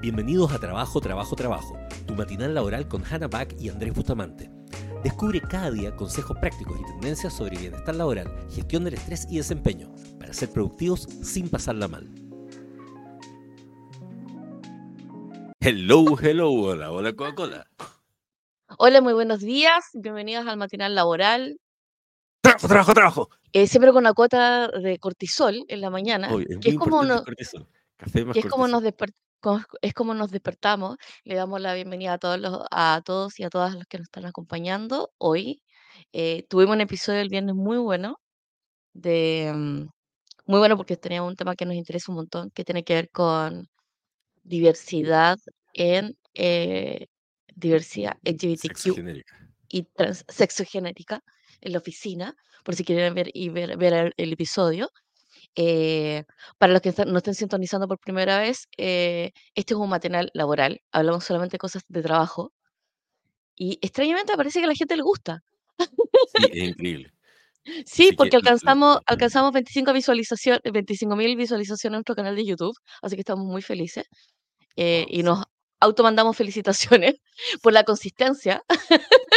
Bienvenidos a Trabajo, Trabajo, Trabajo, tu matinal laboral con Hannah Back y Andrés Bustamante. Descubre cada día consejos prácticos y tendencias sobre bienestar laboral, gestión del estrés y desempeño, para ser productivos sin pasarla mal. Hello, hello, hola, hola Coca-Cola. Hola, muy buenos días. Bienvenidos al matinal laboral. Trabajo, trabajo, trabajo. Eh, siempre con una cuota de cortisol en la mañana, es que es como, importante no- el cortisol. Café más que es como nos desper- co- es como nos despertamos. Le damos la bienvenida a todos los, a todos y a todas los que nos están acompañando hoy. Eh, tuvimos un episodio el viernes muy bueno, de mm, muy bueno porque teníamos un tema que nos interesa un montón, que tiene que ver con diversidad en eh, diversidad Sexo LGBTQ genérica. y trans- sexogenética en la oficina, por si quieren ver y ver, ver el, el episodio. Eh, para los que no estén sintonizando por primera vez, eh, este es un matinal laboral, hablamos solamente de cosas de trabajo y extrañamente parece que a la gente le gusta. Sí, es increíble. Sí, Así que porque l- alcanzamos, alcanzamos 25 visualizaciones, 25 mil visualizaciones en nuestro canal de YouTube, así que estamos muy felices eh, y nos automandamos felicitaciones por la consistencia.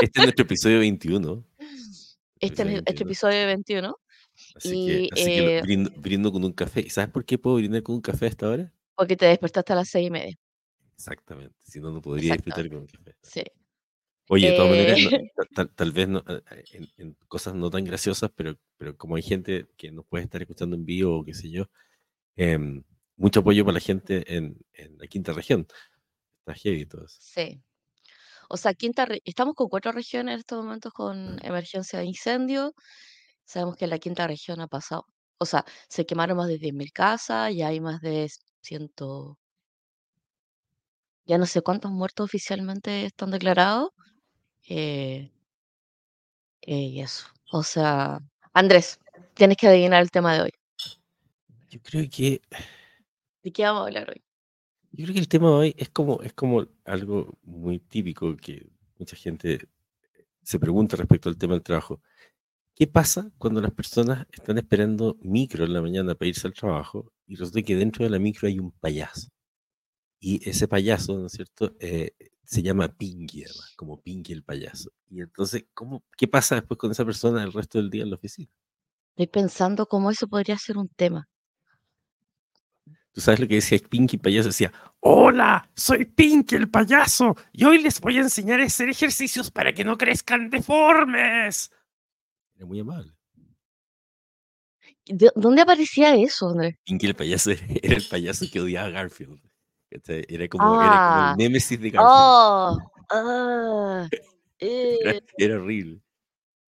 Este es nuestro episodio 21. Este es nuestro 21. episodio de 21 Así que, y así que lo- eh, brindo, brindo con un café. ¿Y sabes por qué puedo brindar con un café a esta hora? porque te despertaste a las seis y media. Exactamente. Si no, no podría disfrutar con un café. Sí. Oye, de todas maneras, no- Eh, ta- tal, tal vez no, eh, eh, en, en cosas no tan graciosas, pero, pero como hay gente que nos puede estar escuchando en vivo o qué sé yo, em, mucho apoyo para la gente en, en la quinta región. Está heavy todo eso. sí. O sea, quinta estamos con cuatro regiones en estos momentos con emergencia de incendio. Sabemos que en la quinta región ha pasado. O sea, se quemaron más de 10.000 casas, ya hay más de ciento, ya no sé cuántos muertos oficialmente están declarados. eh, eh, y eso. O sea, Andrés, tienes que adivinar el tema de hoy. Yo creo que, ¿De qué vamos a hablar hoy? yo creo que el tema de hoy es como, es como algo muy típico que mucha gente se pregunta respecto al tema del trabajo. ¿Qué pasa cuando las personas están esperando micro en la mañana para irse al trabajo y resulta que dentro de la micro hay un payaso? Y ese payaso, ¿no es cierto? Eh, se llama Pinky, además, como Pinky el payaso. Y entonces, ¿cómo, ¿qué pasa después con esa persona el resto del día en la oficina? Estoy pensando cómo eso podría ser un tema. ¿Tú sabes lo que decía Pinky el payaso? Decía, hola, soy Pinky el payaso y hoy les voy a enseñar a hacer ejercicios para que no crezcan deformes. Era muy amable. ¿De- ¿Dónde aparecía eso, Andrés? Pinky el payaso era el payaso que odiaba a Garfield. Era como, era como Ah, el némesis de Garfield. oh, ah, Era, eh, era horrible.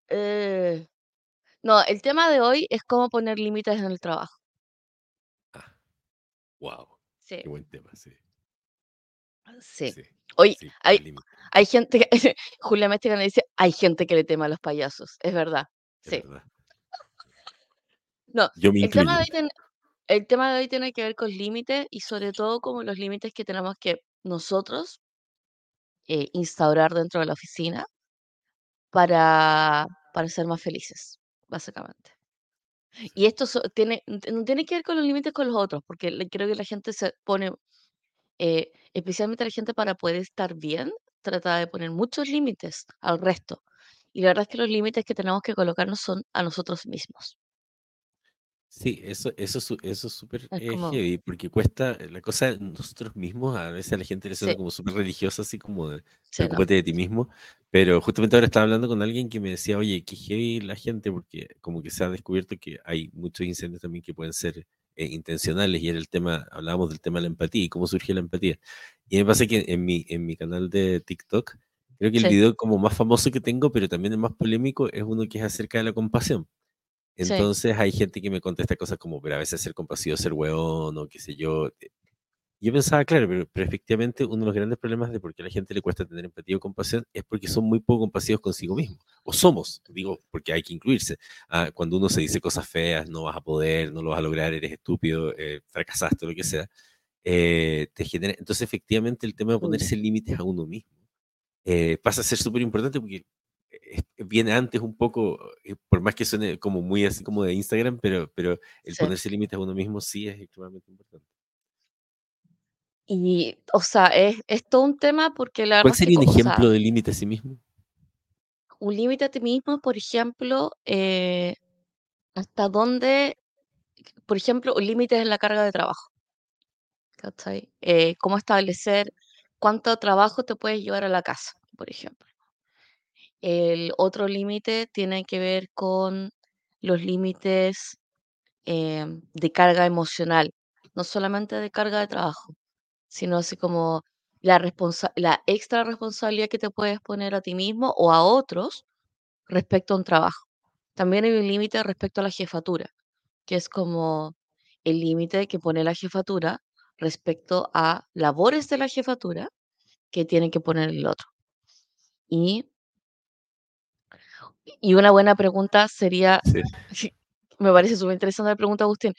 eh. No, el tema de hoy es cómo poner límites en el trabajo. Ah, wow, Sí, qué buen tema, sí. sí. Sí, Oye, sí, hay, hay gente que, Julia Mestre dice, hay gente que le tema a los payasos. Es verdad. Sí. No, Yo me el tema de hoy, ten- el tema de hoy tiene que ver con límites y sobre todo como los límites que tenemos que nosotros eh, instaurar dentro de la oficina para, para ser más felices, básicamente. Y esto so- tiene, no tiene que ver con los límites con los otros, porque le- creo que la gente se pone, eh, especialmente la gente para poder estar bien, trata de poner muchos límites al resto. Y la verdad es que los límites que tenemos que colocarnos son a nosotros mismos. Sí, eso, eso, eso es súper Es eh, como, heavy, porque cuesta, eh, la cosa, nosotros mismos, a veces a la gente le suena sí, como súper religiosa, así como de, sí, no. preocúpate de ti mismo, pero justamente ahora estaba hablando con alguien que me decía, oye, qué heavy la gente, porque como que se ha descubierto que hay muchos incendios también que pueden ser eh, intencionales, y era el tema, hablábamos del tema de la empatía y cómo surge la empatía. Y me pasa que en mi, en mi canal de TikTok, creo que el Sí, video como más famoso que tengo, pero también el más polémico, es uno que es acerca de la compasión. sí, Entonces hay gente que me contesta cosas como, pero a veces ser compasivo, ser hueón o qué sé yo. Eh, Yo pensaba, claro, pero, pero efectivamente uno de los grandes problemas de por qué a la gente le cuesta tener empatía o compasión es porque son muy poco compasivos consigo mismos. O somos, digo, porque hay que incluirse. Ah, cuando uno se dice cosas feas, no vas a poder, no lo vas a lograr, eres estúpido, eh, fracasaste, lo que sea, eh, te genera... Entonces efectivamente el tema de ponerse límites a uno mismo eh, pasa a ser súper importante porque eh, viene antes un poco, eh, por más que suene como muy así como de Instagram, pero, pero el sí. ponerse límites a uno mismo sí es extremadamente importante. Y, o sea, es, es todo un tema porque la ¿Cuál sería un o sea, ejemplo de límite a sí mismo? un límite a ti mismo, por ejemplo, eh, hasta dónde, por ejemplo, un límite es la carga de trabajo, ¿cachai? Eh, cómo establecer cuánto trabajo te puedes llevar a la casa, por ejemplo. El otro límite tiene que ver con los límites em, de carga emocional, no solamente de carga de trabajo, sino así como la responsa- la extra responsabilidad que te puedes poner a ti mismo o a otros respecto a un trabajo. También hay un límite respecto a la jefatura, que es como el límite que pone la jefatura respecto a labores de la jefatura que tiene que poner el otro. Y, y una buena pregunta sería, Sí. me parece súper interesante la pregunta, Agustín,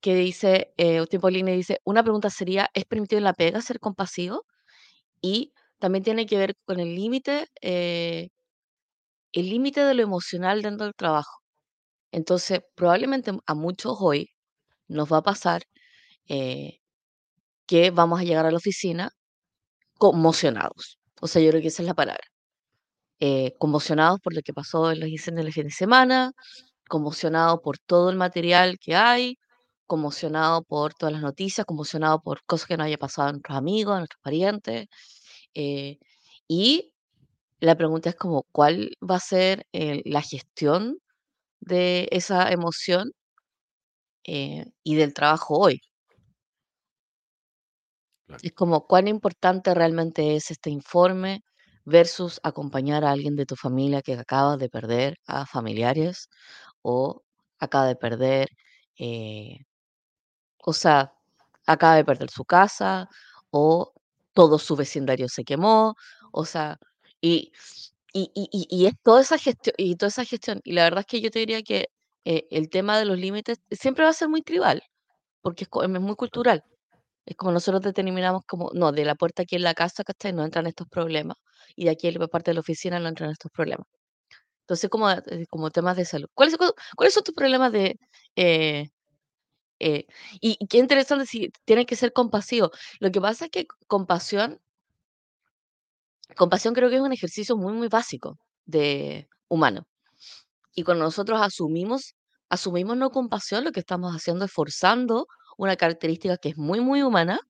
que dice, eh, Agustín Paulini dice, una pregunta sería, ¿es permitido en la pega ser compasivo? Y también tiene que ver con el límite, eh, el límite de lo emocional dentro del trabajo. Entonces, probablemente a muchos hoy nos va a pasar eh, que vamos a llegar a la oficina conmocionados. O sea, yo creo que esa es la palabra. Eh, conmocionados por lo que pasó en los incendios el fin de semana, conmocionados por todo el material que hay, conmocionados por todas las noticias, conmocionados por cosas que nos haya pasado a nuestros amigos, a nuestros parientes. eh, y la pregunta es como, ¿cuál va a ser eh, la gestión de esa emoción eh, y del trabajo hoy? Claro. Es como cuán importante realmente es este informe versus acompañar a alguien de tu familia que acaba de perder a familiares o acaba de perder, eh, o sea, acaba de perder su casa o todo su vecindario se quemó, o sea, y, y, y, y- es toda esa gestión, y toda esa gestión, y la verdad es que yo te diría que eh, el tema de los límites siempre va a ser muy tribal, porque es, es muy cultural. Es como nosotros determinamos como, no, de la puerta aquí en la casa, ¿cachai? No entran estos problemas. Y de aquí en la parte de la oficina no entran estos problemas. Entonces, como, eh, como temas de salud. ¿Cuáles, cuáles son tus problemas de... eh, eh, y, qué interesante si tienen que ser compasivos. Lo que pasa es que compasión, compasión creo que es un ejercicio muy, muy básico de humano. Y cuando nosotros asumimos, asumimos no compasión, lo que estamos haciendo es forzando una característica que es muy, muy humana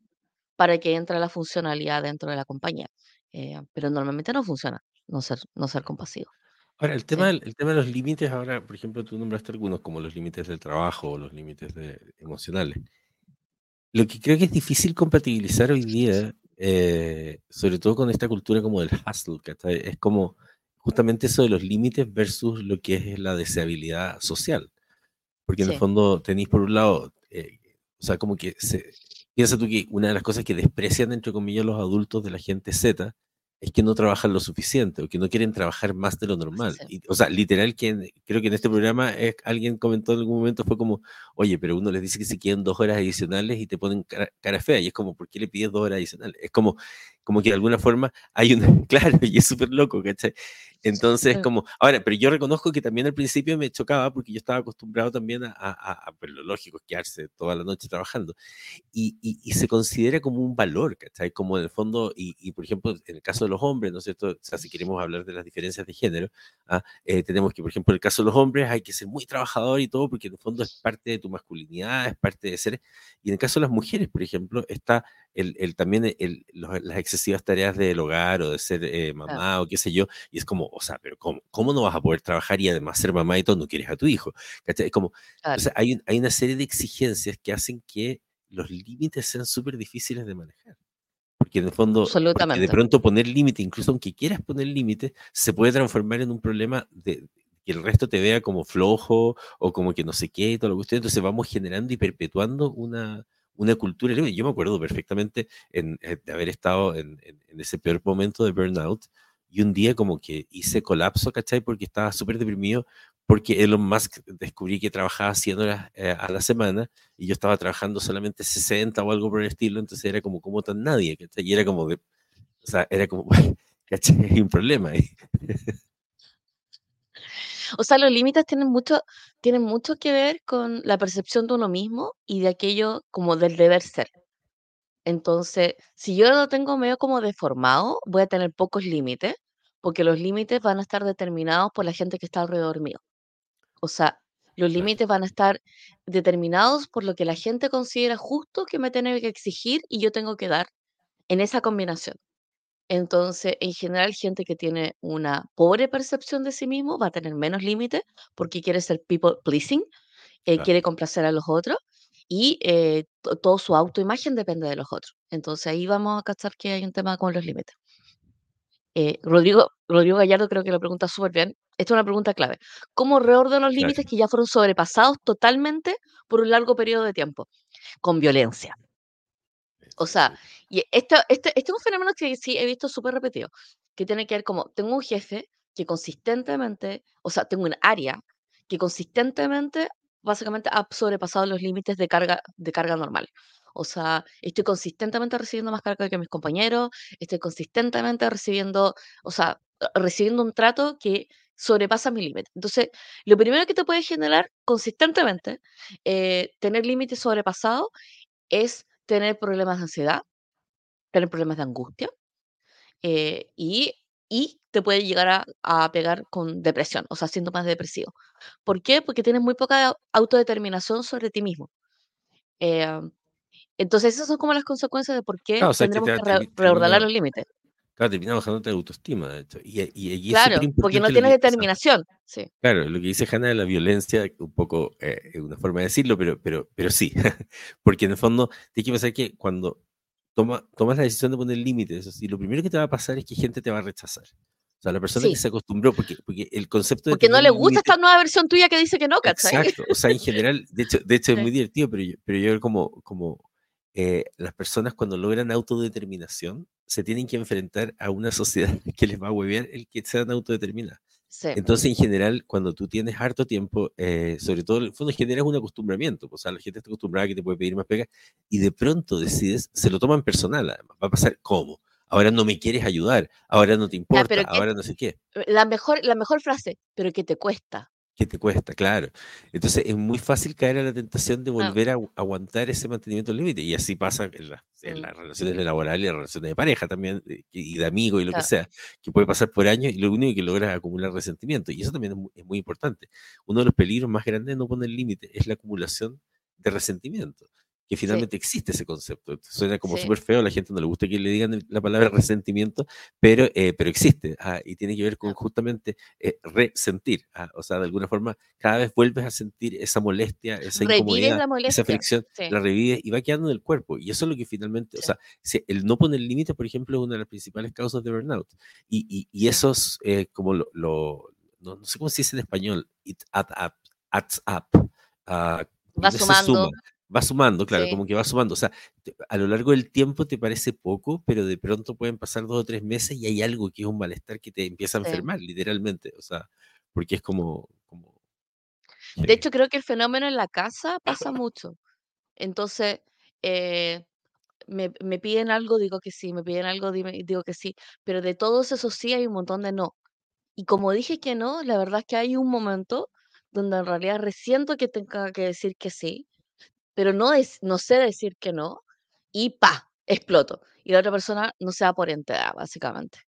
para que entre la funcionalidad dentro de la compañía. Eh, pero normalmente no funciona no ser, no ser compasivo. Ahora, el tema Sí, del el tema de los límites, ahora, por ejemplo, tú nombraste algunos, como los límites del trabajo o los límites de emocionales. Lo que creo que es difícil compatibilizar hoy día, eh, sobre todo con esta cultura como del hustle, ¿cachai? Es como justamente eso de los límites versus lo que es la deseabilidad social. Porque en el sí, fondo tenéis por un lado, eh, o sea, como que se, piensa tú que una de las cosas que desprecian, entre comillas, los adultos de la gente Z es que no trabajan lo suficiente o que no quieren trabajar más de lo normal. sí, Y, o sea, literal, que creo que en este programa es, alguien comentó en algún momento, fue como, oye, pero uno les dice que se queden dos horas adicionales y te ponen cara, cara fea. Y es como, ¿por qué le pides dos horas adicionales? Es como, como que de alguna forma hay un, claro, y es súper loco, ¿cachai? Entonces, como, ahora, pero yo reconozco que también al principio me chocaba porque yo estaba acostumbrado también a, a, a, a pues, lo lógico es quedarse toda la noche trabajando. Y, y, y, se considera como un valor, ¿cachai? Como en el fondo, y, y, por ejemplo, en el caso de los hombres, ¿no es cierto? O sea, si queremos hablar de las diferencias de género, ¿ah? eh, tenemos que, por ejemplo, en el caso de los hombres hay que ser muy trabajador y todo, porque en el fondo es parte de tu masculinidad, es parte de ser. Y en el caso de las mujeres, por ejemplo, está el, el también el, los, las excesivas tareas del hogar o de ser eh, mamá o qué sé yo, y es como, o sea, pero ¿cómo, ¿cómo no vas a poder trabajar y además ser mamá y todo? No quieres a tu hijo. ¿cachai? Es como, claro, entonces hay, un, hay una serie de exigencias que hacen que los límites sean súper difíciles de manejar. Porque en el fondo, de pronto poner límite, incluso aunque quieras poner límite, se puede transformar en un problema de que el resto te vea como flojo o como que no sé qué y todo lo que usted. Entonces vamos generando y perpetuando una, una cultura. Yo me acuerdo perfectamente en, en, de haber estado en, en, ese peor momento de burnout y un día como que hice colapso, ¿cachai? Porque estaba súper deprimido porque Elon Musk descubrí que trabajaba 100 horas eh, a la semana y yo estaba trabajando solamente 60 o algo por el estilo, entonces era como, como tan nadie, ¿cachai? Y era como de, o sea, era como, ¿cachai? Hay un problema ahí. O sea, los límites tienen mucho, tienen mucho que ver con la percepción de uno mismo y de aquello como del deber ser. Entonces, si yo lo tengo medio como deformado, voy a tener pocos límites, porque los límites van a estar determinados por la gente que está alrededor mío. O sea, los límites van a estar determinados por lo que la gente considera justo que me tiene que exigir y yo tengo que dar en esa combinación. Entonces, en general, gente que tiene una pobre percepción de sí mismo va a tener menos límites porque quiere ser people pleasing, eh, claro. quiere complacer a los otros y eh, to- todo su autoimagen depende de los otros. Entonces ahí vamos a cachar que hay un tema con los límites. Eh, Rodrigo, Rodrigo Gallardo creo que lo pregunta súper bien. Esta es una pregunta clave. ¿Cómo reordeno los límites que ya fueron sobrepasados totalmente por un largo periodo de tiempo? Con violencia. O sea, y esto, este, este es un fenómeno que sí he visto súper repetido, que tiene que ver como, tengo un jefe que consistentemente, o sea, tengo un área que consistentemente, básicamente, ha sobrepasado los límites de carga, de carga normal. O sea, estoy consistentemente recibiendo más carga que mis compañeros, estoy consistentemente recibiendo, o sea, recibiendo un trato que sobrepasa mi límite. Entonces, lo primero que te puede generar consistentemente eh, tener límites sobrepasados es tener problemas de ansiedad, tener problemas de angustia, eh, y, y te puede llegar a, a pegar con depresión, o sea, síntomas depresivos. ¿Por qué? Porque tienes muy poca autodeterminación sobre ti mismo. Eh, entonces, esas son como las consecuencias de por qué Ah, o sea, que tendremos te, que termi- reordenar termina, los límites. Claro, termina bajando la autoestima, de hecho. Y, y, y es súper Claro, porque no tienes que, determinación. Sí, claro, lo que dice Hannah de la violencia, un poco eh, es una forma de decirlo, pero, pero, pero sí, porque en el fondo tienes que pensar que cuando toma, tomas la decisión de poner límites, así, lo primero que te va a pasar es que gente te va a rechazar. O sea, la persona que sí, se acostumbró, porque, porque el concepto de porque no le gusta esta nueva versión tuya que dice que no, ¿cachai? Exacto, o sea, en general, de hecho, de hecho es muy Sí, divertido, pero yo, pero yo como, como eh, las personas cuando logran autodeterminación se tienen que enfrentar a una sociedad que les va a huevear el que sean autodeterminadas. sí, Entonces, en general, cuando tú tienes harto tiempo, eh, sobre todo, en el fondo generas un acostumbramiento, pues, o sea, la gente está acostumbrada a que te puede pedir más pega y de pronto decides, se lo toman personal, además, va a pasar, ¿cómo? Ahora no me quieres ayudar, ahora no te Ya, importa, que ahora no sé qué. la mejor, la mejor frase, pero que te cuesta. Que te cuesta, claro. Entonces es muy fácil caer a la tentación de Ah, volver a agu- aguantar ese mantenimiento del límite. Y así pasa en, las- en mm, las relaciones laborales y en las relaciones de pareja también, de- y de amigos y lo que sea, que puede pasar por años y lo único que logras es acumular resentimiento. Y eso también es muy, es muy importante. Uno de los peligros más grandes de no poner límite es la acumulación de resentimiento, que sí, finalmente existe ese concepto. Suena como sí, súper feo, a la gente no le gusta que le digan el- la palabra resentimiento, pero, eh, pero existe. ah, y tiene que ver con justamente eh, resentir. ah, o sea, de alguna forma, cada vez vuelves a sentir esa molestia, esa Revives incomodidad, la esa molestia. fricción, Sí, la revives y va quedando en el cuerpo. Y eso es lo que finalmente, o sí, sea, si el no poner límites, por ejemplo, es una de las principales causas de burnout. Y, y, y sí. eso es eh, como lo, lo- no, no sé cómo se dice en español, it add up, adds up. en Va se suma, sumando. Va sumando, claro, Sí, como que va sumando. O sea, a lo largo del tiempo te parece poco, pero de pronto pueden pasar dos o tres meses y hay algo que es un malestar que te empieza a sí. enfermar, literalmente. O sea, porque es como, como De hecho, creo que el fenómeno en la casa pasa mucho. Entonces, eh, me, me piden algo, digo que sí, me piden algo, dime- digo que sí, pero de todos esos sí hay un montón de no. Y como dije que no, la verdad es que hay un momento donde en realidad resiento que tenga que decir que sí, pero no, es, no sé decir que no, y pa, exploto. Y la otra persona no se da por enterada, básicamente.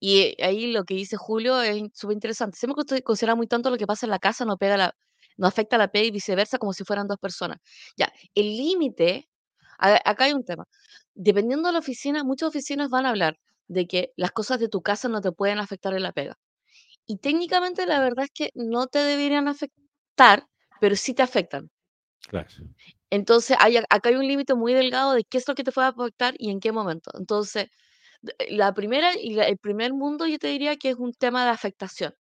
Y ahí lo que dice Julio es súper interesante. Siempre considera muy tanto lo que pasa en la casa, no pega no afecta a la P y viceversa, como si fueran dos personas. Ya, el límite, acá hay un tema. Dependiendo de la oficina, muchas oficinas van a hablar de que las cosas de tu casa no te pueden afectar en la pega. Y técnicamente la verdad es que no te deberían afectar, pero sí te afectan. Claro. Entonces, hay, acá hay un límite muy delgado de qué es lo que te puede afectar y en qué momento. Entonces, eh, la primera y la- el primer mundo yo te diría que es un tema de afectación,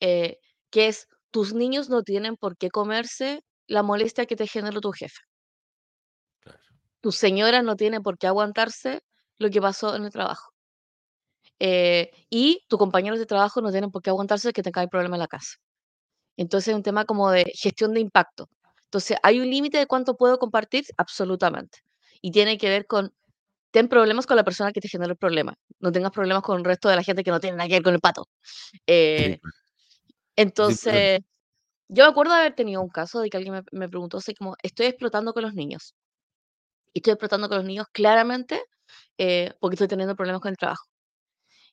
eh, que es tus niños no tienen por qué comerse la molestia que te generó tu jefe. Claro. Tu señora no tiene por qué aguantarse lo que pasó en el trabajo. eh, y tus compañeros de trabajo no tienen por qué aguantarse que tengáis problemas en la casa. Entonces es un tema como de gestión de impacto. Entonces, ¿hay un límite de cuánto puedo compartir? Absolutamente. Y tiene que ver con, ten problemas con la persona que te generó el problema. No tengas problemas con el resto de la gente que no tiene nada que ver con el pato. Eh, entonces, yo me acuerdo de haber tenido un caso de que alguien me, me preguntó así como, estoy explotando con los niños. y estoy explotando con los niños claramente eh, porque estoy teniendo problemas con el trabajo.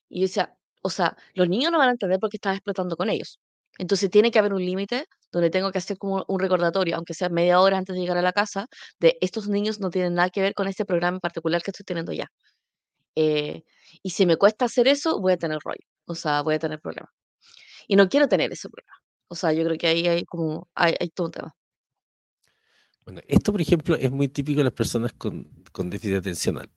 Y yo decía, o sea, los niños no van a entender por qué estás explotando con ellos. Entonces tiene que haber un límite donde tengo que hacer como un recordatorio, aunque sea media hora antes de llegar a la casa, de estos niños no tienen nada que ver con este programa en particular que estoy teniendo ya. Eh, y si me cuesta hacer eso, voy a tener rollo, o sea, voy a tener problemas. Y no quiero tener ese problema. O sea, yo creo que ahí hay como, hay, hay todo un tema. Bueno, esto, por ejemplo, es muy típico de las personas con, con déficit atencional.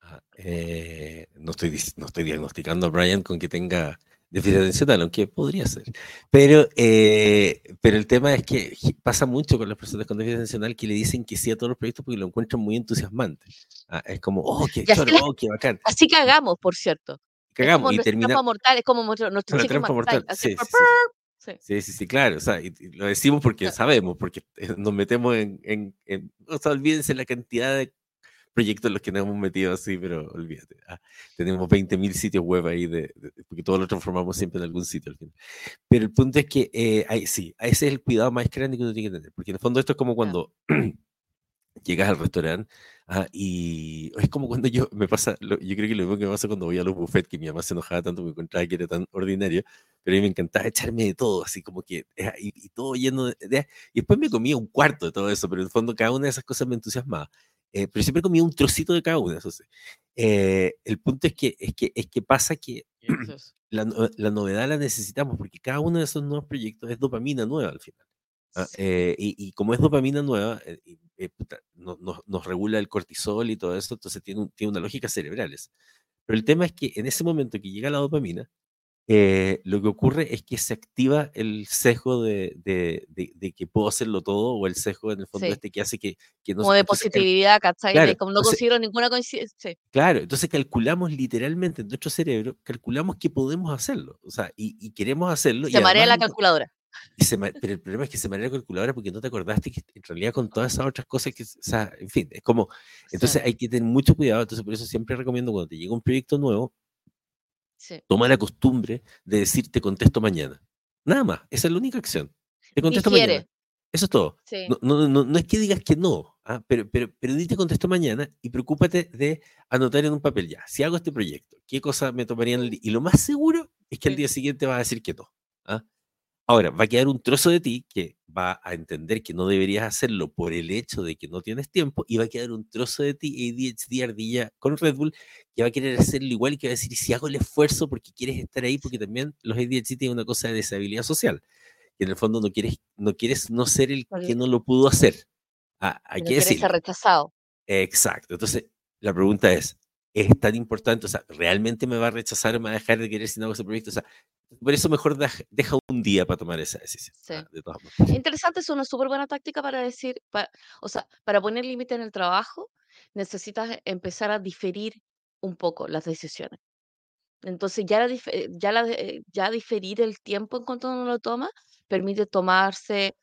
Ah, eh, no, estoy, no estoy diagnosticando a Brian con que tenga déficit atencional, aunque podría ser. Pero, eh, pero el tema es que pasa mucho con las personas con déficit atencional que le dicen que sí a todos los proyectos porque lo encuentran muy entusiasmante. Ah, es como, oh, qué choro, oh, qué bacán. Así cagamos, por cierto. Cagamos y terminamos. mortal, es como nuestro, nuestro chico mortal. sí, sí, sí, sí, claro. O sea, y, lo decimos porque sabemos, porque eh, nos metemos en, en, en, O sea, olvídense la cantidad de proyectos en los que nos hemos metido así, pero olvídate. Ah, tenemos 20.000 sitios web ahí, de, porque todos lo transformamos siempre en algún sitio al final. Pero el punto es que, eh, sí, ese es el cuidado más grande que uno tiene que tener, porque en el fondo esto es como cuando llegas al restaurante ah, y es como cuando yo me pasa, yo creo que lo mismo que me pasa cuando voy a los buffets, que mi mamá se enojaba tanto porque encontraba que era tan ordinario, pero a mí me encantaba echarme de todo, así como que, eh, y, todo lleno de, Y después me comía un cuarto de todo eso, pero en el fondo cada una de esas cosas me entusiasmaba. Eh, pero siempre comía un trocito de cada una. Eso eh, el punto es que, es que, es que pasa que la, la, novedad la necesitamos porque cada uno de esos nuevos proyectos es dopamina nueva al final. ¿ah? Eh, y, y, como es dopamina nueva, no, nos regula el cortisol y todo eso, entonces tiene, tiene una lógica cerebral. Pero el tema es que en ese momento que llega la dopamina, eh, lo que ocurre es que se activa el sesgo de, de, de, que puedo hacerlo todo o el sesgo en el fondo este que hace que, que no... Como de positividad, ¿cachai? como no considero ninguna coincidencia. Claro, entonces calculamos literalmente en nuestro cerebro, calculamos que podemos hacerlo, o sea, y, y queremos hacerlo. Se marea la calculadora. pero el problema es que se marea la calculadora porque no te acordaste que en realidad con todas esas otras cosas que, o sea, en fin, es como, entonces hay que tener mucho cuidado, entonces por eso siempre recomiendo cuando te llega un proyecto nuevo, Toma la costumbre de decir te contesto mañana. Nada más, esa es la única acción. Te contesto mañana. Eso es todo. No, no, no, es que digas que no, ¿ah? pero, pero, pero te contesto mañana y preocúpate de anotar en un papel ya. Si hago este proyecto, ¿qué cosa me tomarían? Y lo más seguro es que al día siguiente vas a decir que no. ¿ah? Ahora, va a quedar un trozo de ti que va a entender que no deberías hacerlo por el hecho de que no tienes tiempo y va a quedar un trozo de ti, ADHD ardilla con Red Bull, que va a querer hacerlo igual y que va a decir, si hago el esfuerzo porque quieres estar ahí, porque también los ADHD tienen una cosa de deshabilidad social, que en el fondo no quieres no, quieres no ser el que no lo pudo hacer. Ah, hay que decir. rechazado. Exacto. Entonces, la pregunta es, ¿es tan importante? O sea, ¿realmente me va a rechazar o me va a dejar de querer si no hago ese proyecto? O sea, por eso mejor deja un día para tomar esa decisión. Sí. Ah, Interesante, es una súper buena táctica para decir, o sea, para poner límite en el trabajo, necesitas empezar a diferir un poco las decisiones. Entonces, ya, ya, la, ya diferir el tiempo en cuanto uno lo toma, permite tomarse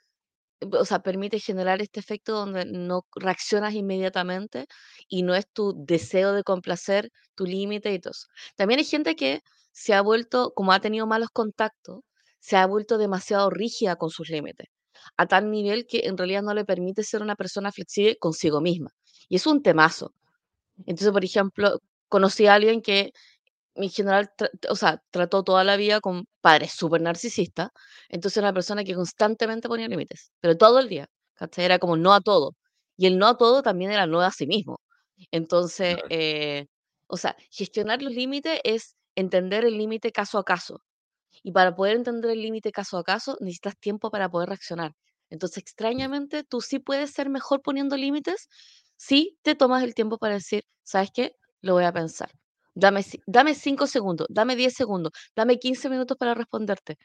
o sea, permite generar este efecto donde no reaccionas inmediatamente y no es tu deseo de complacer tu límite y todo eso. También hay gente que se ha vuelto, como ha tenido malos contactos, se ha vuelto demasiado rígida con sus límites, a tal nivel que en realidad no le permite ser una persona flexible consigo misma. Y es un temazo. Entonces, por ejemplo, conocí a alguien que en general, o sea, trató toda la vida con padres súper narcisistas, entonces era una persona que constantemente ponía límites, pero todo el día, ¿cachai? Era como no a todo. Y el no a todo también era no a sí mismo. Entonces, eh, o sea, gestionar los límites es entender el límite caso a caso. Y para poder entender el límite caso a caso, necesitas tiempo para poder reaccionar. Entonces, extrañamente, tú sí puedes ser mejor poniendo límites si te tomas el tiempo para decir, ¿sabes qué? Lo voy a pensar Dame, dame 5 segundos, dame 10 segundos, dame 15 minutos para responderte.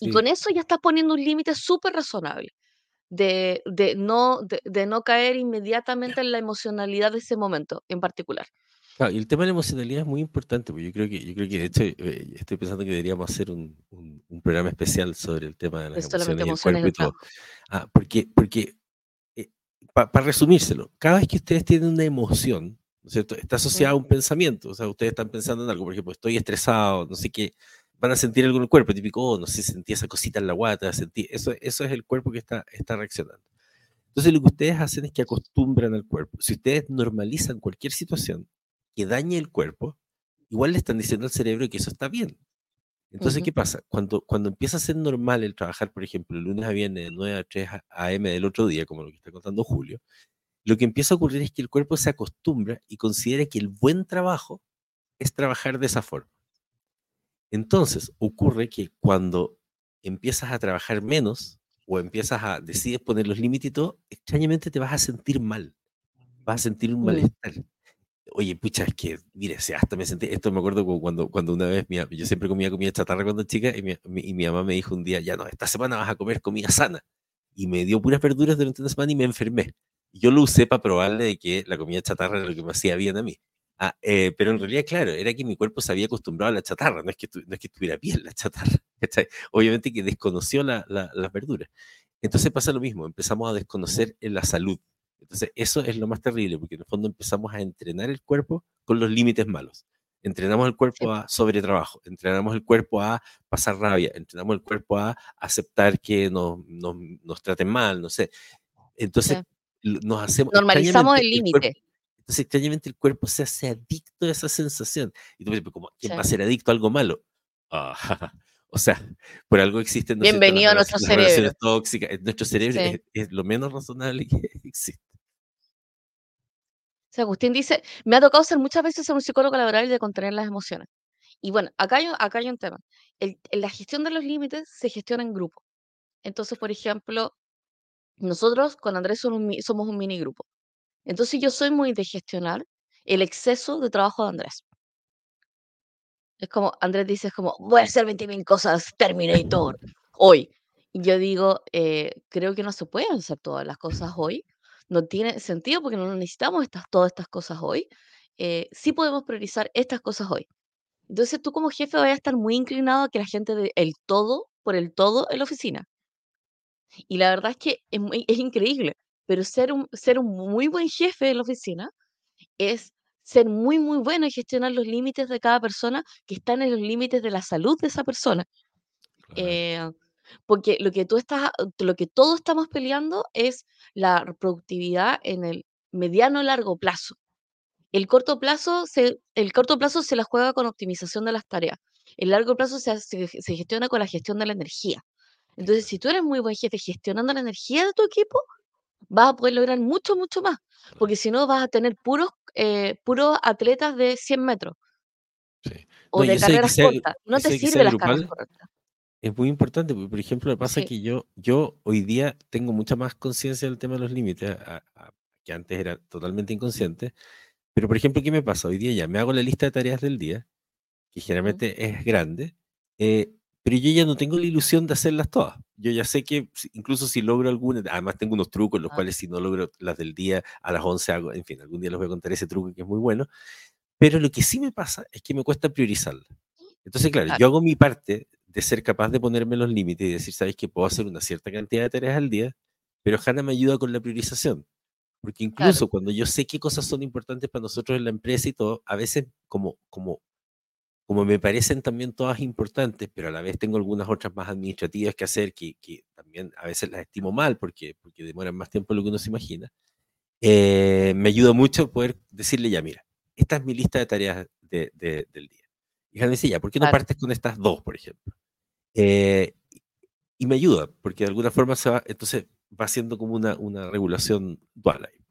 Y con eso ya estás poniendo un límite súper razonable de, de, no, de, no caer inmediatamente en la emocionalidad de ese momento en particular. Claro, y el tema de la emocionalidad es muy importante, porque yo creo que, yo creo que de hecho eh, estoy pensando que deberíamos hacer un, un, programa especial sobre el tema de las emociones, y el cuerpo y todo. Ah, porque, porque eh, para resumírselo, cada vez que ustedes tienen una emoción, cierto? Está asociada a un pensamiento, o sea, ustedes están pensando en algo, por ejemplo, estoy estresado, no sé qué, van a sentir algo en el cuerpo, típico, oh, no sé, sentí esa cosita en la guata, sentí, eso, eso es el cuerpo que está, está reaccionando. Entonces lo que ustedes hacen es que acostumbran al cuerpo. Si ustedes normalizan cualquier situación que dañe el cuerpo, igual le están diciendo al cerebro que eso está bien. Entonces. ¿qué pasa? Cuando, cuando empieza a ser normal el trabajar, por ejemplo, el lunes a viernes de 9 a 3 a.m. del otro día, como lo que está contando Julio, lo que empieza a ocurrir es que el cuerpo se acostumbra y considera que el buen trabajo es trabajar de esa forma. Entonces, ocurre que cuando empiezas a trabajar menos o empiezas a decides poner los límites y todo, extrañamente te vas a sentir mal, vas a sentir un Mm. malestar. Oye, pucha, es que, mire, hasta me sentí, esto me acuerdo cuando, cuando una vez, mi, yo siempre comía comida chatarra cuando chica y mi- y mi mamá me dijo un día, ya no, esta semana vas a comer comida sana. Y me dio puras verduras durante una semana y me enfermé. Yo lo usé para probarle de que la comida chatarra era lo que me hacía bien a mí. Ah, eh, pero en realidad, claro, era que mi cuerpo se había acostumbrado a la chatarra, no es que, no es que estuviera bien la chatarra. ¿cachai? Obviamente que desconoció la- la- las verduras. Entonces pasa lo mismo, empezamos a desconocer en la salud. Entonces eso es lo más terrible, porque en el fondo empezamos a entrenar el cuerpo con los límites malos. Entrenamos el cuerpo a sobretrabajo, entrenamos el cuerpo a pasar rabia, entrenamos el cuerpo a aceptar que nos, nos, nos traten mal, no sé. Entonces sí. Nos hacemos, Normalizamos el límite. entonces extrañamente el cuerpo se hace adicto a esa sensación. Y tú me dices, ¿quién Sí. va a ser adicto a algo malo? Ah, o sea, por algo existen, ¿no Bienvenido a nuestro cerebro. relaciones tóxicas. En Nuestro cerebro Sí. es, es lo menos razonable que existe. O sea, Agustín dice, me ha tocado ser muchas veces ser un psicólogo laboral y de contener las emociones. Y bueno, acá hay, un- acá hay un tema. El- la gestión de los límites se gestiona en grupo. Entonces, por ejemplo, nosotros con Andrés somos un, somos un mini grupo. Entonces yo soy muy de gestionar el exceso de trabajo de Andrés. Es como, Andrés dice, es como, voy a hacer 20.000 cosas, Terminator, hoy. Y yo digo, eh, creo que no se pueden hacer todas las cosas hoy. No tiene sentido porque no necesitamos estas, todas estas cosas hoy. Eh, sí podemos priorizar estas cosas hoy. Entonces tú como jefe vas a estar muy inclinado a que la gente dé el todo por el todo en la oficina. Y la verdad es que es, muy- es increíble, pero ser un, ser un muy buen jefe en la oficina es ser muy, muy bueno y gestionar los límites de cada persona que están en los límites de la salud de esa persona. Eh, porque lo que tú estás, lo que todos estamos peleando es la productividad en el mediano largo plazo. El corto plazo se, el corto plazo se la juega con optimización de las tareas. El largo plazo se, hace- se gestiona con la gestión de la energía. Entonces, si tú eres muy buen jefe gestionando la energía de tu equipo, vas a poder lograr mucho, mucho más. Porque si no, vas a tener puros, eh, puros atletas de 100 metros sí. o No, de carreras sea, cortas. No te sirven las carreras cortas. es muy importante, porque por ejemplo, me pasa Sí. que yo, yo hoy día tengo mucha más conciencia del tema de los límites, a- a- que antes era totalmente inconsciente. Pero por ejemplo, ¿qué me pasa? Hoy día ya me hago la lista de tareas del día, que generalmente es grande, eh, pero yo ya no tengo la ilusión de hacerlas todas. Yo ya sé que incluso si logro alguna, además tengo unos trucos, los Ah, cuales si no logro las del día a las 11 hago, en fin, algún día les voy a contar ese truco que es muy bueno, pero lo que sí me pasa es que me cuesta priorizarla. Entonces, claro, claro, yo hago mi parte de ser capaz de ponerme los límites y decir, sabes que puedo hacer una cierta cantidad de tareas al día, pero Hanna me ayuda con la priorización. Porque claro, incluso cuando yo sé qué cosas son importantes para nosotros en la empresa y todo, a veces como, como, como me parecen también todas importantes, pero a la vez tengo algunas otras más administrativas que hacer que, que también a veces las estimo mal porque, porque demoran más tiempo de lo que uno se imagina, eh, me ayuda mucho poder decirle ya, mira, esta es mi lista de tareas de- de- del día. Y Hanna dice, ya, ¿por qué no partes con estas dos, por ejemplo? Eh, y me ayuda, porque de alguna forma se va, entonces va siendo como una, una regulación dual ahí.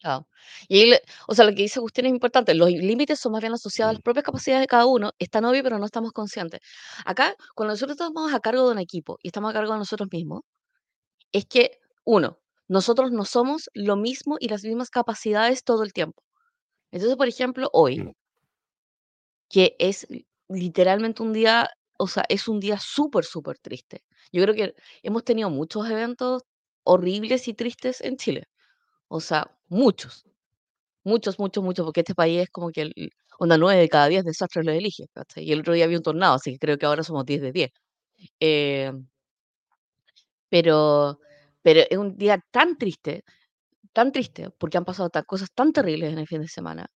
Claro. Y o sea, lo que dice Agustín es importante. Los límites son más bien asociados a las propias capacidades de cada uno. Están obvio, pero no estamos conscientes. Acá, cuando nosotros estamos a cargo de un equipo y estamos a cargo de nosotros mismos, es que, uno, nosotros no somos lo mismo y las mismas capacidades todo el tiempo. Entonces, por ejemplo, hoy, mm, que es li- literalmente un día, o sea, es un día súper, súper triste. Yo creo que hemos tenido muchos eventos horribles y tristes en Chile. O sea, muchos, muchos, muchos, muchos, porque este país es como que el, onda 9 de cada 10 desastres lo elige. Y el otro día había un tornado, así que creo que ahora somos 10 de 10. Eh, pero, pero es un día tan triste, tan triste, porque han pasado cosas tan terribles en el fin de semana.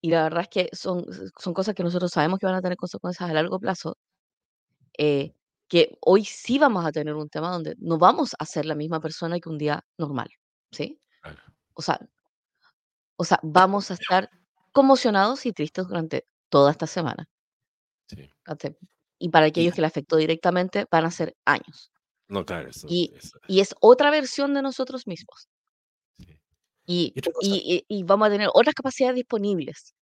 Y la verdad es que son, son cosas que nosotros sabemos que van a tener consecuencias a largo plazo eh, que hoy sí vamos a tener un tema donde no vamos a ser la misma persona que un día normal. ¿sí? O sea o sea, vamos a estar conmocionados y tristes durante toda esta semana. Sí. Y para aquellos que le afectó directamente, van a ser años. no, claro, eso Y eso y es otra versión de nosotros mismos. sí. Y Y y vamos a tener otras capacidades disponibles.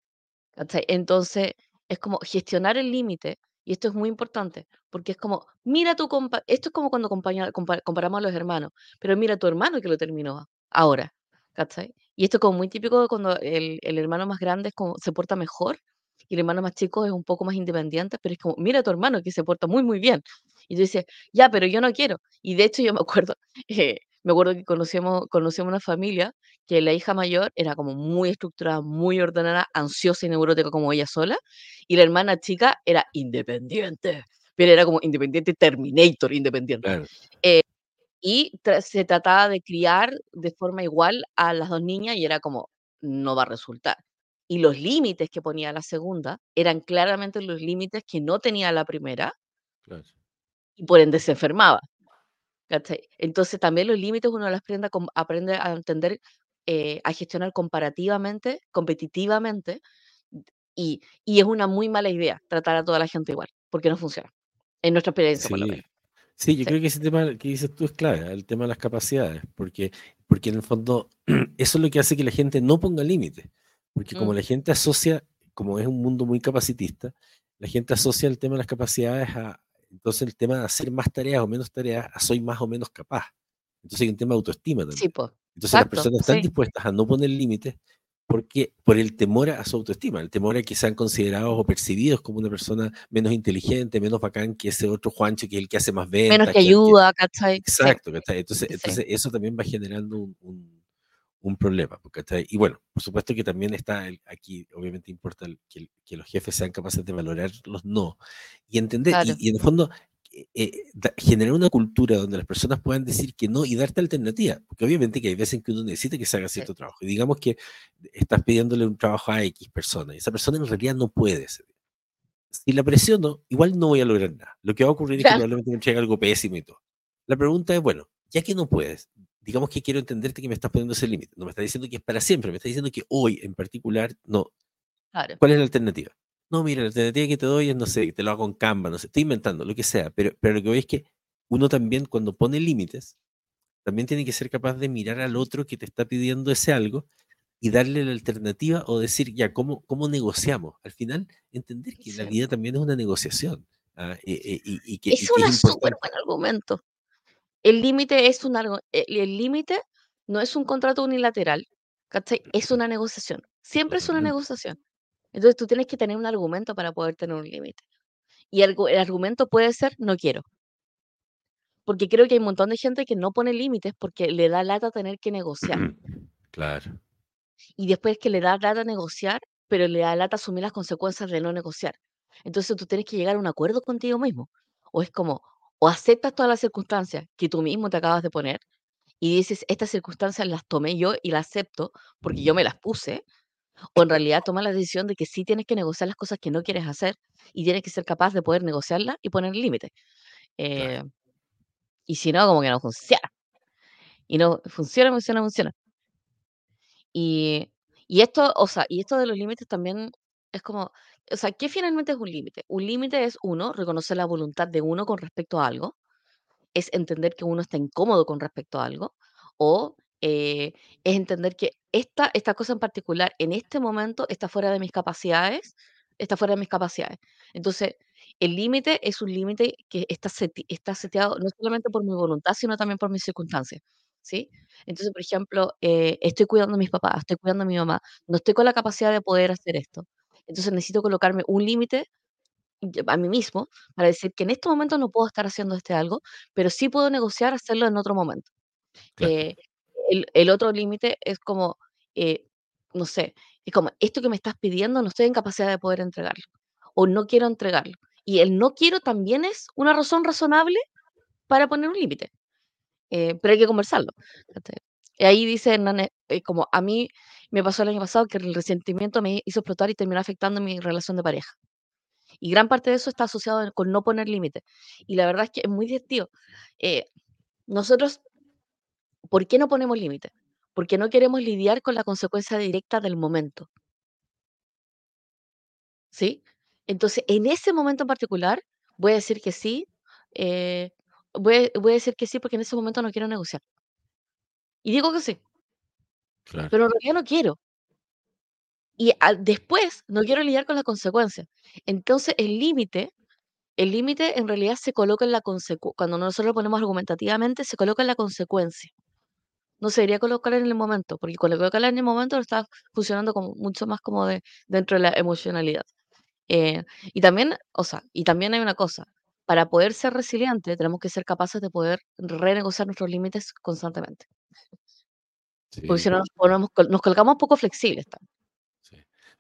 Entonces, es como gestionar el límite, y esto es muy importante, porque es como, mira tu compa esto es como cuando compaña compa comparamos a los hermanos, pero mira a tu hermano que lo terminó ahora, ¿cachai? Y esto es como muy típico de cuando el el hermano más grande es como se porta mejor, y el hermano más chico es un poco más independiente, pero es como, mira a tu hermano que se porta muy, muy bien. Y tú dices: "Ya, pero yo no quiero". Y de hecho, yo me acuerdo, eh, me acuerdo que conocíamos conocíamos una familia que la hija mayor era como muy estructurada, muy ordenada, ansiosa y neurótica como ella sola, y la hermana chica era independiente, pero era como independiente Terminator independiente. claro, Y tra se trataba de criar de forma igual a las 2 niñas y era como, no va a resultar. Y los límites que ponía la segunda eran claramente los límites que no tenía la primera claro. y por ende se enfermaba. ¿Cachai? Entonces, también los límites uno los aprende a aprende a entender, eh, a gestionar comparativamente, competitivamente, y y es una muy mala idea tratar a toda la gente igual, porque no funciona, en nuestra experiencia, por lo Sí. menos. Sí, yo Sí, creo que ese tema que dices tú es clave, el tema de las capacidades, porque porque en el fondo eso es lo que hace que la gente no ponga límites, porque como mm, la gente asocia, como es un mundo muy capacitista, la gente asocia el tema de las capacidades a, entonces el tema de hacer más tareas o menos tareas, a soy más o menos capaz. Entonces hay un tema de autoestima sí, también. pues, Entonces las exacto, personas están sí, dispuestas a no poner límites porque por el temor a su autoestima, el temor a que sean considerados o percibidos como una persona menos inteligente, menos bacán que ese otro Juancho, que es el que hace más menos ventas, que que que... ayuda, ¿cachai? Sí, Exacto, ¿cachai? Entonces, sí, entonces eso también va generando un, un- un problema, ¿cachai? Y bueno, por supuesto que también está el- aquí, obviamente importa el- que, que los jefes sean capaces de valorar los no y entender, y, claro, y en el fondo eh, eh, generar una cultura donde las personas puedan decir que no y darte alternativa, porque obviamente que hay veces en que uno necesita que se haga sí, cierto trabajo. Y digamos que estás pidiéndole un trabajo a X persona y esa persona en realidad no puede día. Si la presiono, igual no voy a lograr nada. Lo que va a ocurrir es que probablemente me entregue algo pésimo y todo. La pregunta es, bueno, ya que no puedes, digamos que quiero entenderte que me estás poniendo ese límite. No me estás diciendo que es para siempre, me estás diciendo que hoy en particular no. claro, ¿Cuál es la alternativa? No, mira, la alternativa que te doy es, no sé, te lo hago con Canva, no sé, estoy inventando, lo que sea, pero, pero lo que voy es que uno también cuando pone límites, también tiene que ser capaz de mirar al otro que te está pidiendo ese algo y darle la alternativa o decir, ya, ¿cómo, cómo negociamos? Al final, entender que la vida también es una negociación ah, eh, eh, y, y que, y Es que es una súper buen argumento. El límite es un algo el el límite no es un contrato unilateral, ¿cachai? Es una negociación. Siempre es una negociación. Entonces, tú tienes que tener un argumento para poder tener un límite. Y el argumento puede ser: "No quiero". Porque creo que hay un montón de gente que no pone límites porque le da lata tener que negociar. Claro, Y después que le da lata negociar, pero le da lata asumir las consecuencias de no negociar. Entonces, tú tienes que llegar a un acuerdo contigo mismo. O es como, o aceptas todas las circunstancias que tú mismo te acabas de poner y dices: "Estas circunstancias las tomé yo y las acepto porque yo me las puse", o en realidad tomas la decisión de que sí tienes que negociar las cosas que no quieres hacer y tienes que ser capaz de poder negociarlas y poner límites. claro. Eh, y si no, como que no funciona. Y no funciona, funciona, funciona. Y y esto, o sea, y esto de los límites también es como, o sea, ¿qué finalmente es un límite? Un límite es, uno, reconocer la voluntad de uno con respecto a algo. es entender que uno está incómodo con respecto a algo, o eh, es entender que esta, esta cosa en particular en este momento está fuera de mis capacidades, está fuera de mis capacidades. Entonces, el límite es un límite que está, seti- está seteado no solamente por mi voluntad, sino también por mis circunstancias. ¿Sí? Entonces, por ejemplo, eh, estoy cuidando a mis papás, estoy cuidando a mi mamá, no estoy con la capacidad de poder hacer esto. Entonces necesito colocarme un límite a mí mismo para decir que en este momento no puedo estar haciendo este algo, pero sí puedo negociar hacerlo en otro momento. Claro, Eh, el el otro límite es como, eh, no sé, es como esto que me estás pidiendo no estoy en capacidad de poder entregarlo, o no quiero entregarlo. Y el no quiero también es una razón razonable para poner un límite, eh, pero hay que conversarlo. Y ahí dice Hernández, eh, como a mí me pasó el año pasado que el resentimiento me hizo explotar y terminó afectando mi relación de pareja. Y gran parte de eso está asociado con no poner límites. Y la verdad es que es muy divertido. Eh, nosotros, ¿por qué no ponemos límites? porque no queremos lidiar con la consecuencia directa del momento. ¿Sí? Entonces, en ese momento en particular, voy a decir que sí, eh, voy, voy a decir que sí porque en ese momento no quiero negociar. Y digo que sí, Claro, pero en realidad no quiero. Y al- después no quiero lidiar con la consecuencia. Entonces, el límite, el límite en realidad se coloca en la consecuencia. Cuando nosotros lo ponemos argumentativamente, se coloca en la consecuencia. No se debería colocar en el momento, porque cuando lo colocar en el momento lo está funcionando como mucho más como de dentro de la emocionalidad. Eh, y también, o sea, y también hay una cosa, para poder ser resiliente tenemos que ser capaces de poder renegociar nuestros límites constantemente, porque si no nos ponemos, nos colocamos poco flexibles también. sí.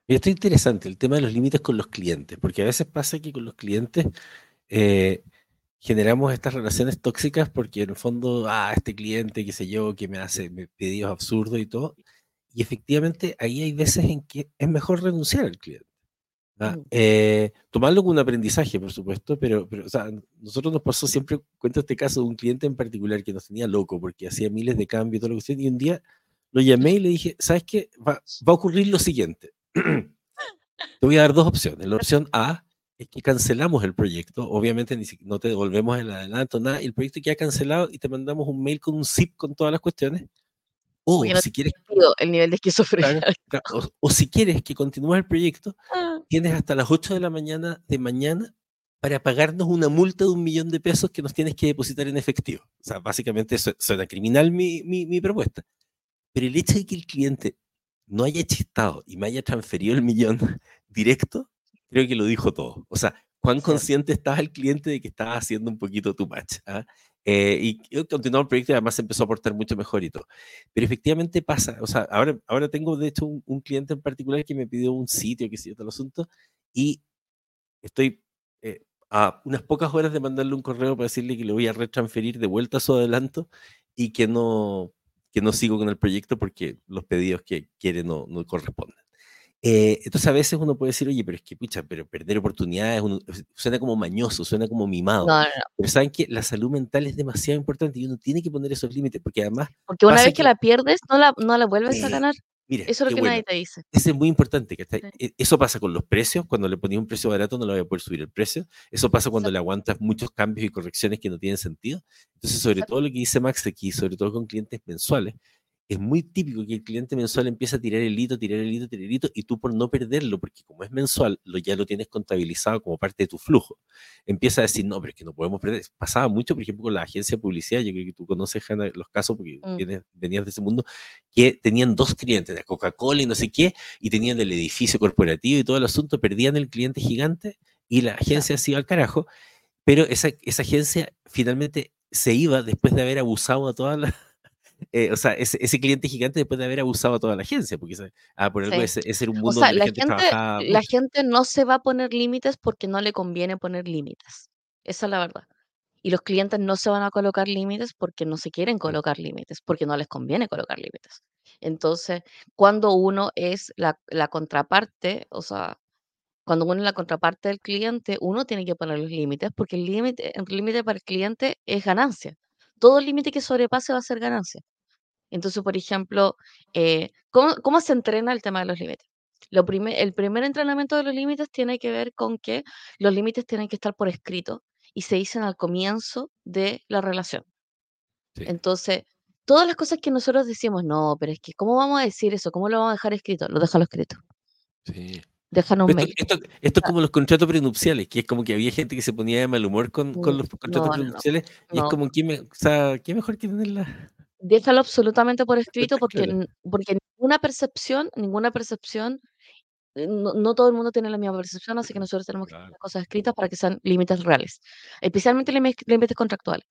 Y esto es interesante, el tema de los límites con los clientes, porque a veces pasa que con los clientes eh, generamos estas relaciones tóxicas porque en el fondo, ah, este cliente, qué sé yo, que me hace me- pedidos absurdos y todo, y efectivamente ahí hay veces en que es mejor renunciar al cliente. ¿ah? Mm, Eh, tomarlo como un aprendizaje, por supuesto, pero, pero o sea, nosotros nos pasó siempre, cuento este caso de un cliente en particular que nos tenía loco porque hacía miles de cambios y todo lo que sea, y un día lo llamé y le dije, ¿sabes qué? Va, va a ocurrir lo siguiente. Te voy a dar dos opciones. La opción A es que cancelamos el proyecto, obviamente ni si- no te devolvemos el adelanto, nada, el proyecto queda cancelado y te mandamos un mail con un zip con todas las cuestiones. O no si quieres, el nivel de esquizofrenia. claro, claro, o, o si quieres que continúe el proyecto, Ah, tienes hasta las 8 de la mañana de mañana para pagarnos una multa de un millón de pesos que nos tienes que depositar en efectivo. O sea, básicamente su- suena criminal mi, mi, mi propuesta. Pero el hecho de que el cliente no haya chistado y me haya transferido el millón directo, creo que lo dijo todo. O sea, cuán consciente estaba el cliente de que estaba haciendo un poquito too much. ¿ah? Eh, y continuó el proyecto y además empezó a portar mucho mejor y todo. Pero efectivamente pasa, o sea, ahora, ahora tengo de hecho un, un cliente en particular que me pidió un sitio, que sé yo, el asunto, y estoy eh, a unas pocas horas de mandarle un correo para decirle que le voy a retransferir de vuelta a su adelanto y que no, que no sigo con el proyecto porque los pedidos que quiere no, no corresponden. Eh, entonces a veces uno puede decir, oye, pero es que, pucha, pero perder oportunidades uno- suena como mañoso, suena como mimado. No, no, no. Pero saben que la salud mental es demasiado importante y uno tiene que poner esos límites porque además, Porque una vez que que- la pierdes, no la, no la vuelves a Eh, ganar. mira, Eso es lo que bueno. nadie te dice. Eso es muy importante. ¿cachai? Sí. E- Eso pasa con los precios. Cuando le ponía un precio barato no le voy a poder subir el precio. Eso pasa cuando Exacto. le aguantas muchos cambios y correcciones que no tienen sentido. Entonces, sobre Exacto. todo lo que dice Max aquí, sobre todo con clientes mensuales, es muy típico que el cliente mensual empieza a tirar el hito, tirar el hito, tirar el hito, y tú por no perderlo, porque como es mensual, lo, ya lo tienes contabilizado como parte de tu flujo, empieza a decir, no, pero es que no podemos perder. Pasaba mucho, por ejemplo, con la agencia de publicidad, yo creo que tú conoces, Hanna, los casos, porque Mm. vienes- venías de ese mundo, que tenían dos clientes, de Coca-Cola y no sé qué, y tenían el edificio corporativo y todo el asunto, perdían el cliente gigante y la agencia se iba al carajo, pero esa, esa agencia finalmente se iba después de haber abusado a toda la... eh, o sea, ese, ese cliente gigante después de haber abusado a toda la agencia, porque ah, por algo Sí. ese, ese era un O mundo sea, donde la la gente, gente, trabajaba la gente no se va a poner límites porque no le conviene poner límites. Esa es la verdad. Y los clientes no se van a colocar límites porque no se quieren colocar límites, porque no les conviene colocar límites. Entonces, cuando uno es la, la contraparte, o sea, cuando uno es la contraparte del cliente, uno tiene que poner los límites porque el límite, el límite para el cliente es ganancia. Todo límite que sobrepase va a ser ganancia. Entonces, por ejemplo, eh, ¿cómo, cómo se entrena el tema de los límites? Lo el primer entrenamiento de los límites tiene que ver con que los límites tienen que estar por escrito y se dicen al comienzo de la relación. Sí, Entonces, todas las cosas que nosotros decimos, no, pero es que, ¿cómo vamos a decir eso? ¿Cómo lo vamos a dejar escrito? Lo déjalo escrito. sí. Déjanos un Esto, mail. esto, esto es Ah. como los contratos prenupciales, que es como que había gente que se ponía de mal humor con, con Mm, los contratos no, no, no, prenupciales y es como, ¿qué, me, o sea, ¿qué mejor que tenerla? Déjalo absolutamente por escrito porque, porque ninguna percepción, ninguna percepción eh, no, no todo el mundo tiene la misma percepción, así que nosotros tenemos que tener Claro. las cosas escritas para que sean límites reales, especialmente límites contractuales.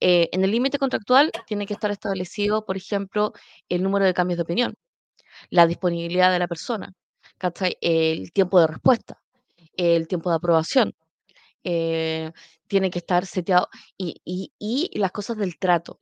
Eh, en el límite contractual tiene que estar establecido, por ejemplo, el número de cambios de opinión, la disponibilidad de la persona, ¿cachai? El tiempo de respuesta, el tiempo de aprobación, eh, tiene que estar seteado y, y- y las cosas del trato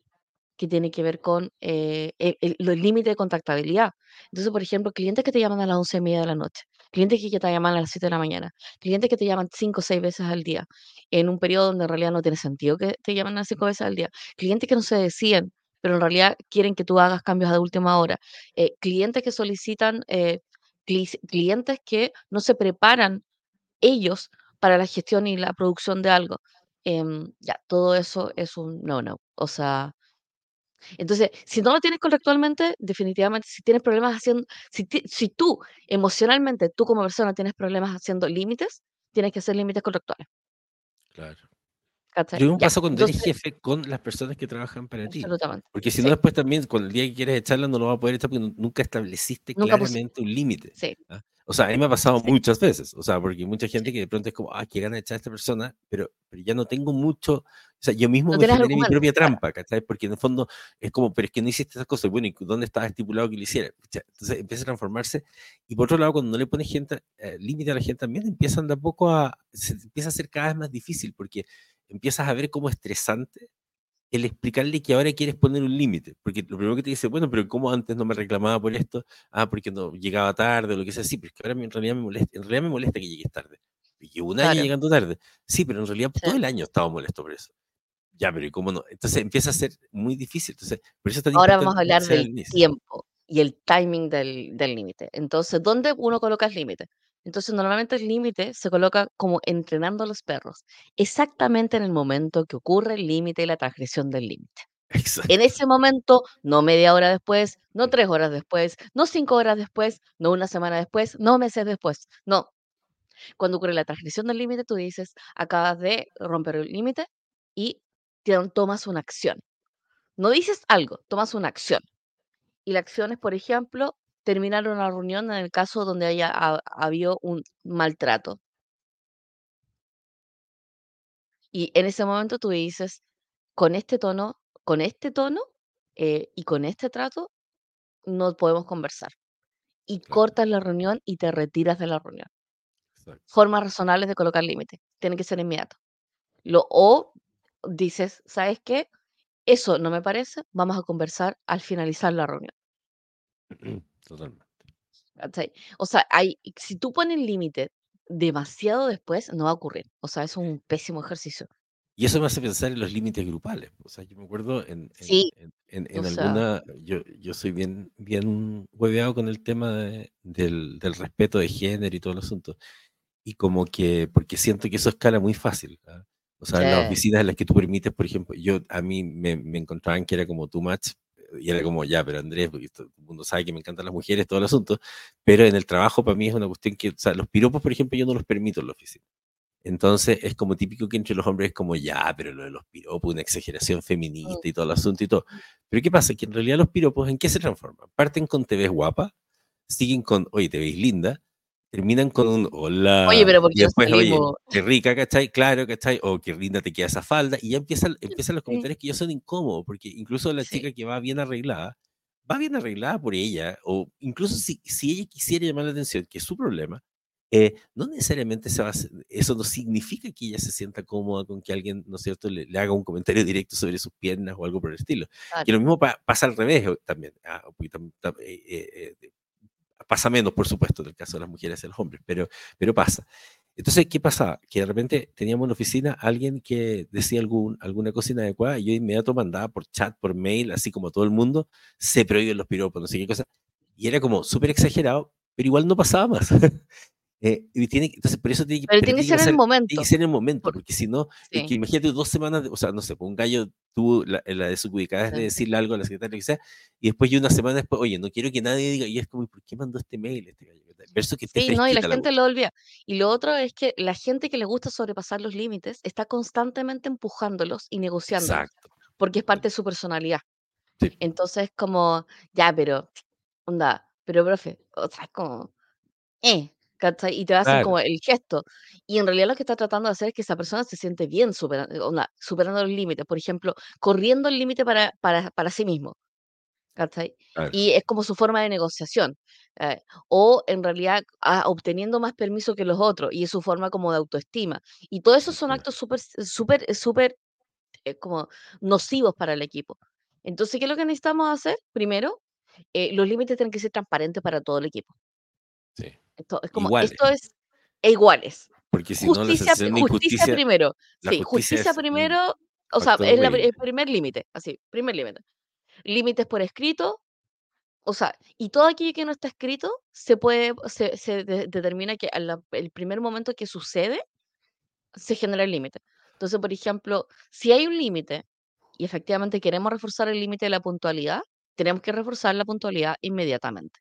que tiene que ver con eh, el, límites de contactabilidad. Entonces, por ejemplo, clientes que te llaman a las once y media de la noche, clientes que, te llaman a las 7 de la mañana, clientes que te llaman cinco o seis veces al día, en un periodo donde en realidad no tiene sentido que te llamen a cinco veces al día, clientes que no se deciden, pero en realidad quieren que tú hagas cambios de última hora. Eh, clientes que solicitan, eh, clientes que no se preparan ellos para la gestión y la producción de algo. Em, ya, todo eso es un no-no. O sea, entonces, si no lo tienes contractualmente, definitivamente, si tienes problemas haciendo, si, si tú emocionalmente, tú como persona tienes problemas haciendo límites, tienes que hacer límites contractuales. Claro. Yo un paso cuando eres jefe con las personas que trabajan para ti. Porque si no, después también, cuando el día que quieres echarla, no lo va a poder echar porque nunca estableciste claramente un límite. Sí. ¿ah? O sea, a mí me ha pasado muchas veces, o sea, porque hay mucha gente que de pronto es como, ah, qué gana echar a esta persona, pero, pero ya no tengo mucho, o sea, yo mismo me generé mi propia trampa, ¿cachai? Porque en el fondo es como, pero es que no hiciste esas cosas, bueno, ¿y dónde estaba estipulado que lo hiciera? Entonces empieza a transformarse, y por otro lado, cuando no le pones gente, eh, límite a la gente también, empiezan de a poco a, se empieza a ser cada vez más difícil, porque empiezas a ver como estresante el explicarle que ahora quieres poner un límite, porque lo primero que te dice, bueno, pero ¿cómo antes no me reclamaba por esto? Ah, porque no llegaba tarde o lo que sea, sí, pero es que ahora en realidad me molesta, en realidad me molesta que llegues tarde. Llevo un año llegando tarde. Sí, pero en realidad todo el año estaba molesto por eso. Ya, pero ¿y cómo no? Entonces empieza a ser muy difícil. Entonces, por eso ahora vamos a hablar del tiempo y el timing del límite. Entonces, ¿dónde uno coloca el límite? Entonces, normalmente el límite se coloca como entrenando a los perros, exactamente en el momento que ocurre el límite y la transgresión del límite. En ese momento, no media hora después, no tres horas después, no cinco horas después, no una semana después, no meses después, no. Cuando ocurre la transgresión del límite, tú dices, acabas de romper el límite y tomas una acción. No dices algo, tomas una acción. Y la acción es, por ejemplo, terminar una reunión en el caso donde haya habido un maltrato. Y en ese momento tú dices, con este tono, con este tono eh, y con este trato, no podemos conversar. Y cortas la reunión y te retiras de la reunión. Formas razonables de colocar límites. Tiene que ser inmediato. Lo, o dices, ¿sabes qué? Eso no me parece, vamos a conversar al finalizar la reunión. Totalmente. O sea, hay, si tú pones límite demasiado después, no va a ocurrir. O sea, es un pésimo ejercicio. Y eso me hace pensar en los límites grupales. O sea, yo me acuerdo en, en, alguna, yo, yo soy bien, bien hueveado con el tema del, del, respeto de género y todo el asunto. Y como que, porque siento que eso escala muy fácil. ¿ah? O sea, en las oficinas en las que tú permites, por ejemplo, yo a mí me, me encontraban que era como too much y era como, ya, pero Andrés, porque todo el mundo sabe que me encantan las mujeres, todo el asunto, pero en el trabajo para mí es una cuestión que, o sea, los piropos, por ejemplo, yo no los permito en la oficina. Entonces es como típico que entre los hombres es como, ya, pero lo de los piropos, una exageración feminista y todo el asunto y todo. Pero ¿qué pasa? Que en realidad los piropos, ¿en qué se transforman? Parten con te ves guapa, siguen con, oye, te ves linda, terminan con un hola. Oye, pero porque y después, oye, qué rica, ¿cachai? Claro, ¿cachai? O qué linda te queda esa falda. Y ya empiezan, empiezan los comentarios que ya son incómodos, porque incluso la chica que va bien arreglada, va bien arreglada por ella, o incluso si, si ella quisiera llamar la atención, que es su problema, eh, no necesariamente se va eso no significa que ella se sienta cómoda con que alguien, ¿no es cierto?, le, haga un comentario directo sobre sus piernas o algo por el estilo. Que lo mismo pasa al revés también. Ah, eh, eh, Pasa menos, por supuesto, en el caso de las mujeres y los hombres, pero, pero pasa. Entonces, ¿qué pasa? Que de repente teníamos en la oficina alguien que decía algún, alguna cosa inadecuada y yo inmediato mandaba por chat, por mail, así como todo el mundo, se prohíben los piropos, no sé qué cosa. Y era como súper exagerado, pero igual no pasaba más. Eh, y tiene, entonces, por eso tiene que, pero tiene que ser en el momento. Tiene que ser en el momento, porque si no, que imagínate dos semanas, o sea, no sé, un gallo tuvo la, la desubicada de decirle algo a la secretaria, y después yo una semana después, oye, no quiero que nadie diga, y es como, ¿por qué mandó este mail este gallo? Verso que sí, no, y la gente lo olvida. Y lo otro es que la gente que le gusta sobrepasar los límites está constantemente empujándolos y negociando. Porque es parte de su personalidad. Entonces, como, ya, pero, onda, pero profe, o sea, es como, eh, y te hacen como el gesto. Y en realidad lo que está tratando de hacer es que esa persona se siente bien superando, superando los límites, por ejemplo, corriendo el límite para, para, para, sí mismo. Y es como su forma de negociación. Eh, o en realidad ah, obteniendo más permiso que los otros, y es su forma como de autoestima. Y todos esos son actos súper, súper, súper eh, como nocivos para el equipo. Entonces, ¿qué es lo que necesitamos hacer? Primero, eh, los límites tienen que ser transparentes para todo el equipo. Sí. Esto es como, esto es e iguales. Porque si justicia, no, justicia primero. Sí, justicia, primero, o sea, es el primer límite, así, primer límite. límites por escrito, o sea, y todo aquello que no está escrito se puede, se, se de- determina que al el primer momento que sucede, se genera el límite. Entonces, por ejemplo, si hay un límite y efectivamente queremos reforzar el límite de la puntualidad, tenemos que reforzar la puntualidad inmediatamente.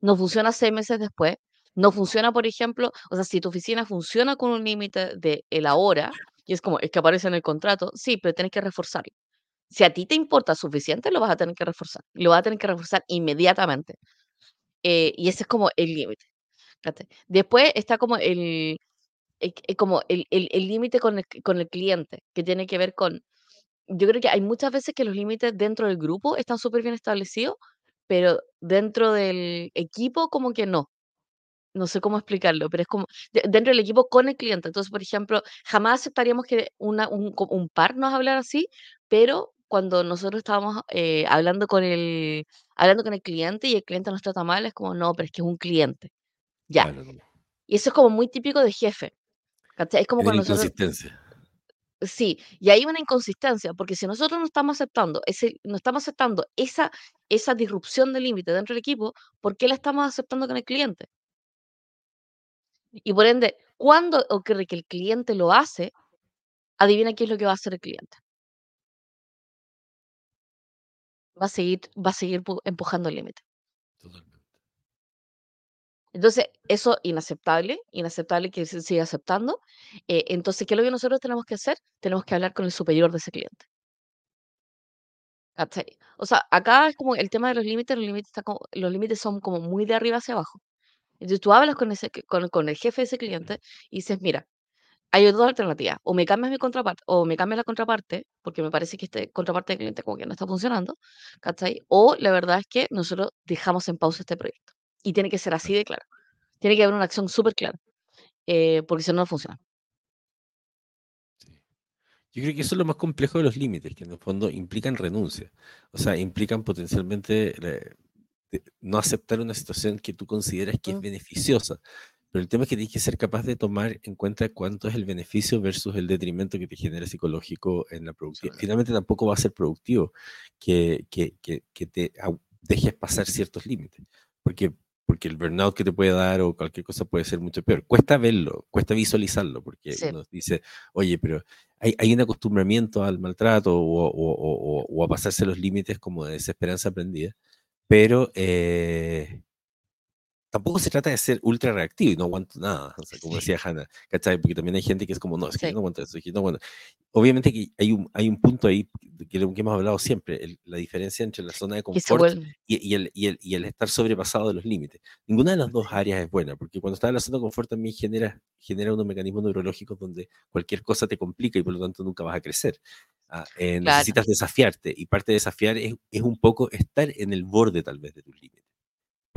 No funciona seis meses después, no funciona, por ejemplo, o sea, si tu oficina funciona con un límite de la hora, y es como, es que aparece en el contrato, sí, pero tienes que reforzarlo. Si a ti te importa suficiente, lo vas a tener que reforzar. Lo vas a tener que reforzar inmediatamente. Eh, y ese es como el límite. Después está como el, el- el- como el el- el límite con el, con el cliente, que tiene que ver con, yo creo que hay muchas veces que los límites dentro del grupo están súper bien establecidos, pero dentro del equipo como que no. No sé cómo explicarlo, pero es como de- dentro del equipo con el cliente. Entonces, por ejemplo, jamás aceptaríamos que una, un, un par nos hablara así, pero cuando nosotros estábamos eh, hablando con el, hablando con el cliente y el cliente nos trata mal, es como, no, pero es que es un cliente. Ya. Claro, no. Y eso es como muy típico de jefe. ¿cachai? Es como cuando nosotros, inconsistencia. sí, y hay una inconsistencia, porque si nosotros no estamos aceptando ese, no estamos aceptando esa, esa disrupción del límite dentro del equipo, ¿por qué la estamos aceptando con el cliente? Y por ende, cuando ocurre que el cliente lo hace, adivina qué es lo que va a hacer el cliente. Va a seguir, va a seguir pu- empujando el límite. Totalmente. Entonces, eso inaceptable, inaceptable que se siga aceptando. Eh, entonces, ¿qué es lo que nosotros tenemos que hacer? Tenemos que hablar con el superior de ese cliente. ¿Cachai? O sea, acá es como el tema de los límites, los límites, está como- los límites son como muy de arriba hacia abajo. Entonces tú hablas con, ese, con, con el jefe de ese cliente y dices, mira, Hay dos alternativas, o me cambias mi contraparte, o me cambias la contraparte, porque me parece que este contraparte del cliente como que no está funcionando, ¿cachai? O la verdad es que nosotros dejamos en pausa este proyecto. Y tiene que ser así de claro. Tiene que haber una acción súper clara, eh, porque si no, no funciona. Sí. Yo creo que eso es lo más complejo de los límites, que en el fondo implican renuncia. O sea, implican potencialmente eh, no aceptar una situación que tú consideras que es beneficiosa. Pero el tema es que tienes que ser capaz de tomar en cuenta cuánto es el beneficio versus el detrimento que te genera psicológico en la productividad. absolutamente. Finalmente tampoco va a ser productivo que, que, que, que te dejes pasar ciertos límites, porque, porque el burnout que te puede dar o cualquier cosa puede ser mucho peor. Cuesta verlo, cuesta visualizarlo, porque Sí, uno dice, oye, pero hay, hay un acostumbramiento al maltrato o, o- o- o- o a pasarse los límites como de desesperanza aprendida, pero... eh, tampoco se trata de ser ultra reactivo y no aguanto nada, o sea, como sí, decía Hannah, ¿cachai? Porque también hay gente que es como, no, es que yo sí. no aguanto eso, es que no aguanto. Obviamente que hay un, hay un punto ahí que, que hemos hablado siempre, el- la diferencia entre la zona de confort y, y el, y, el, y el estar sobrepasado de los límites. Ninguna de las dos áreas es buena, porque cuando estás en la zona de confort también genera, genera unos mecanismos neurológicos donde cualquier cosa te complica y por lo tanto nunca vas a crecer. Ah, eh, Claro, necesitas desafiarte y parte de desafiar es, es un poco estar en el borde tal vez de tus límites.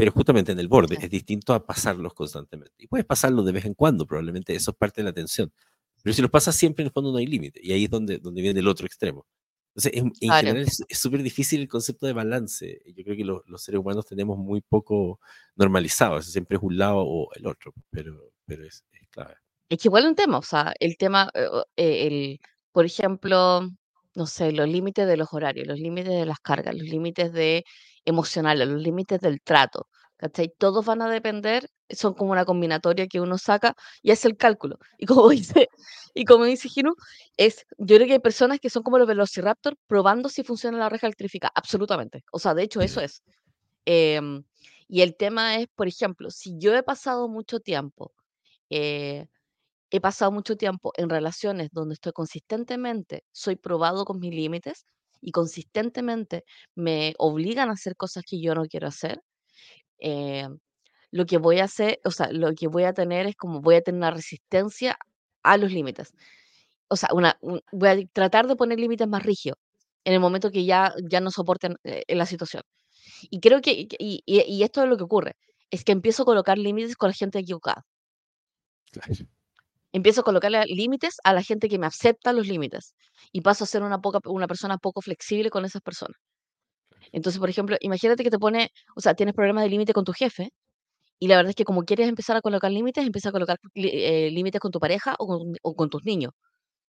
Pero justamente en el borde es distinto a pasarlos constantemente. Y puedes pasarlos de vez en cuando, probablemente eso es parte de la tensión. Pero si los pasas siempre, en el fondo no hay límite. Y ahí es donde, donde viene el otro extremo. Entonces, en, en Claro. general es súper difícil el concepto de balance. Yo creo que lo- los seres humanos tenemos muy poco normalizado. Eso siempre es un lado o el otro, pero, pero es, es clave. Es que igual un tema, o sea, el tema, eh, eh, el, por ejemplo, no sé, los límites de los horarios, los límites de las cargas, los límites de emocionales, los límites del trato, ¿cachai? Todos van a depender, son como una combinatoria que uno saca y hace el cálculo. Y como dice, y como dice Gino, es, yo creo que hay personas que son como los Velociraptor probando si funciona la reja eléctrica, absolutamente. O sea, de hecho, eso es. Em, y el tema es, por ejemplo, si yo he pasado mucho tiempo, eh, he pasado mucho tiempo en relaciones donde estoy consistentemente, soy probado con mis límites y consistentemente me obligan a hacer cosas que yo no quiero hacer, eh, lo que voy a hacer, o sea, lo que voy a tener es como voy a tener una resistencia a los límites. O sea, voy a tratar de poner límites más rígidos en el momento que ya, ya no soporten eh, la situación. Y creo que, y, y- y esto es lo que ocurre, es que empiezo a colocar límites con la gente equivocada. Claro. Empiezo a colocarle límites a la gente que me acepta los límites y paso a ser una, poca, una persona poco flexible con esas personas. Entonces, por ejemplo, imagínate que te pone, o sea, tienes problemas de límite con tu jefe y la verdad es que como quieres empezar a colocar límites, empieza a colocar eh, límites con tu pareja o con, o con tus niños,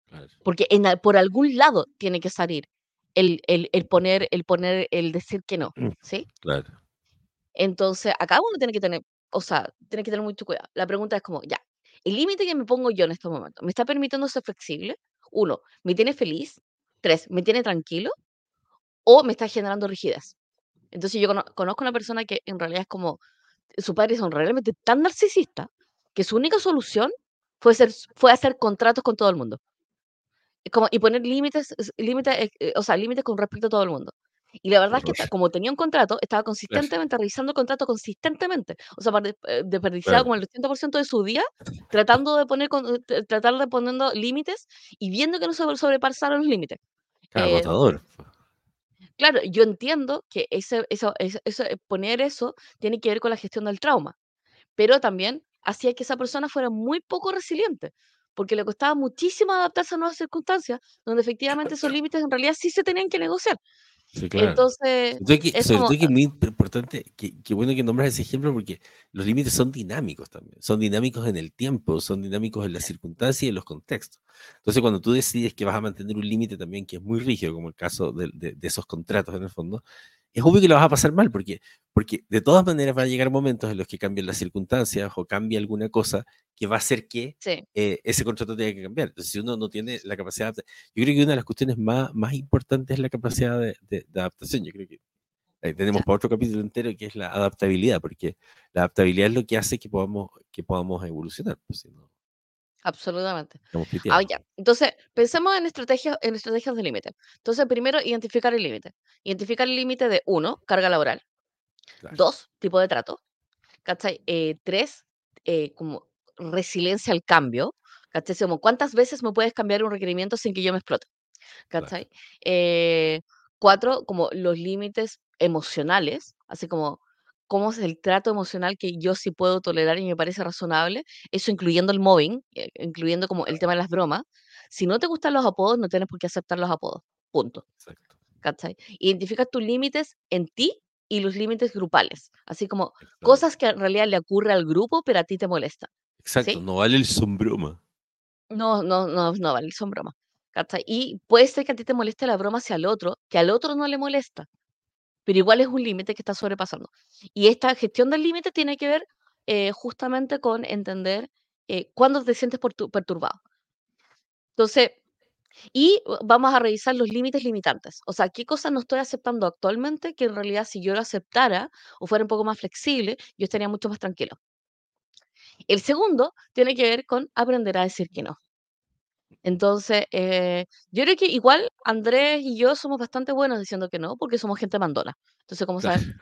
Claro. porque en, por algún lado tiene que salir el, el, el poner, el poner, el decir que no, ¿sí? Claro. Entonces, acá uno tiene que tener, o sea, tiene que tener mucho cuidado. La pregunta es como, ya, el límite que me pongo yo en este momento, ¿me está permitiendo ser flexible? Uno, ¿me tiene feliz? Tres, ¿me tiene tranquilo? ¿O me está generando rigidez? Entonces yo cono- conozco una persona que en realidad es como, sus padres son realmente tan narcisistas que su única solución fue, ser, fue hacer contratos con todo el mundo. Y poner límites, es- límites, eh, eh, o sea, límites con respecto a todo el mundo. Y la verdad es que como tenía un contrato, estaba consistentemente revisando el contrato consistentemente. O sea, eh, desperdiciaba como el 80% de su día tratando de poner, eh, tr- tratar de poniendo límites y viendo que no se sobrepasaron los límites. Eh, agotador. claro, yo entiendo que ese, eso, eso, poner eso tiene que ver con la gestión del trauma pero también hacía que esa persona fuera muy poco resiliente, porque le costaba muchísimo adaptarse a nuevas circunstancias, donde efectivamente esos límites en realidad sí se tenían que negociar. Sí, claro. Entonces, todo que, es sobre como, todo que es muy importante, que, que bueno que nombras ese ejemplo porque los límites son dinámicos también, son dinámicos en el tiempo, son dinámicos en las circunstancias y en los contextos. Entonces, cuando tú decides que vas a mantener un límite también que es muy rígido, como el caso de, de- de esos contratos en el fondo, es obvio que lo vas a pasar mal porque, porque de todas maneras van a llegar momentos en los que cambien las circunstancias o cambie alguna cosa que va a hacer que sí, eh, ese contrato tenga que cambiar. Entonces, si uno no tiene la capacidad de yo creo que una de las cuestiones más, más importantes es la capacidad de, de- de adaptación. Yo creo que ahí tenemos ya, para otro capítulo entero que es la adaptabilidad, porque la adaptabilidad es lo que hace que podamos, que podamos evolucionar, pues, si no, absolutamente. Ah, ya. Entonces, pensemos en estrategias, en estrategias de límite. Entonces, primero, identificar el límite. Identificar el límite de uno, carga laboral. Claro, Dos, tipo de trato. ¿Cachai? Eh, tres, eh, como resiliencia al cambio. ¿Cachai? Como, ¿cuántas veces me puedes cambiar un requerimiento sin que yo me explote? claro, ¿cachai? Eh, cuatro, como los límites emocionales, así como cómo es el trato emocional que yo sí puedo tolerar y me parece razonable, eso incluyendo el mobbing, eh, incluyendo como el tema de las bromas. Si no te gustan los apodos, no tienes por qué aceptar los apodos, punto, exacto, ¿cachai? Identifica tus límites en ti y los límites grupales, así como cosas que en realidad le ocurre al grupo, pero a ti te molestan, Exacto, ¿sí? no vale el sombroma. No, no, no, no vale, son bromas. ¿cachai? Y puede ser que a ti te moleste la broma hacia el otro, que al otro no le molesta, pero igual es un límite que está sobrepasando. Y esta gestión del límite tiene que ver eh, justamente con entender eh, cuándo te sientes pertu- perturbado. Entonces, y vamos a revisar los límites limitantes. O sea, qué cosas no estoy aceptando actualmente que en realidad si yo lo aceptara o fuera un poco más flexible, yo estaría mucho más tranquilo. El segundo tiene que ver con aprender a decir que no. Entonces, eh, yo creo que igual Andrés y yo somos bastante buenos diciendo que no, porque somos gente mandona. Entonces, como Claro. saben,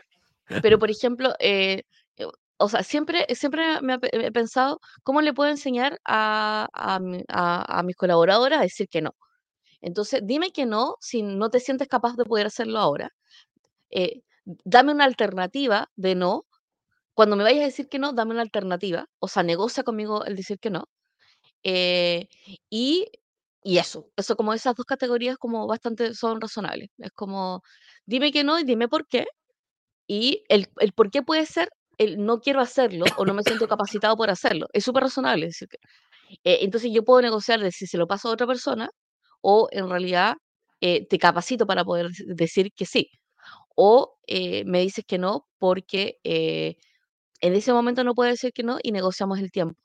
pero por ejemplo, eh, eh, o sea, siempre, siempre me he pensado cómo le puedo enseñar a, a, mi- a- a mis colaboradores a decir que no. Entonces, dime que no si no te sientes capaz de poder hacerlo ahora. Eh, dame una alternativa de no. Cuando me vayas a decir que no, dame una alternativa. O sea, negocia conmigo el decir que no. Eh, y, y eso, eso como esas dos categorías como bastante son razonables. Es como, dime que no y dime por qué. Y el, el por qué puede ser el no quiero hacerlo o no me siento capacitado por hacerlo. Es súper razonable. decir que- eh, entonces yo puedo negociar de si se lo paso a otra persona o en realidad eh, te capacito para poder dec- decir que sí. O eh, me dices que no porque eh, en ese momento no puedo decir que no y negociamos el tiempo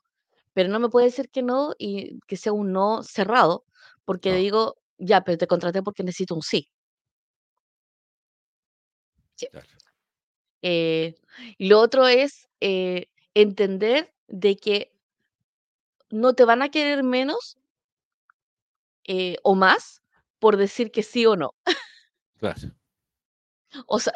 pero no me puede decir que no y que sea un no cerrado, porque No, digo, ya, pero te contraté porque necesito un sí. Sí. claro, Eh, y lo otro es eh, entender de que no te van a querer menos eh, o más por decir que sí o no. claro. O sea,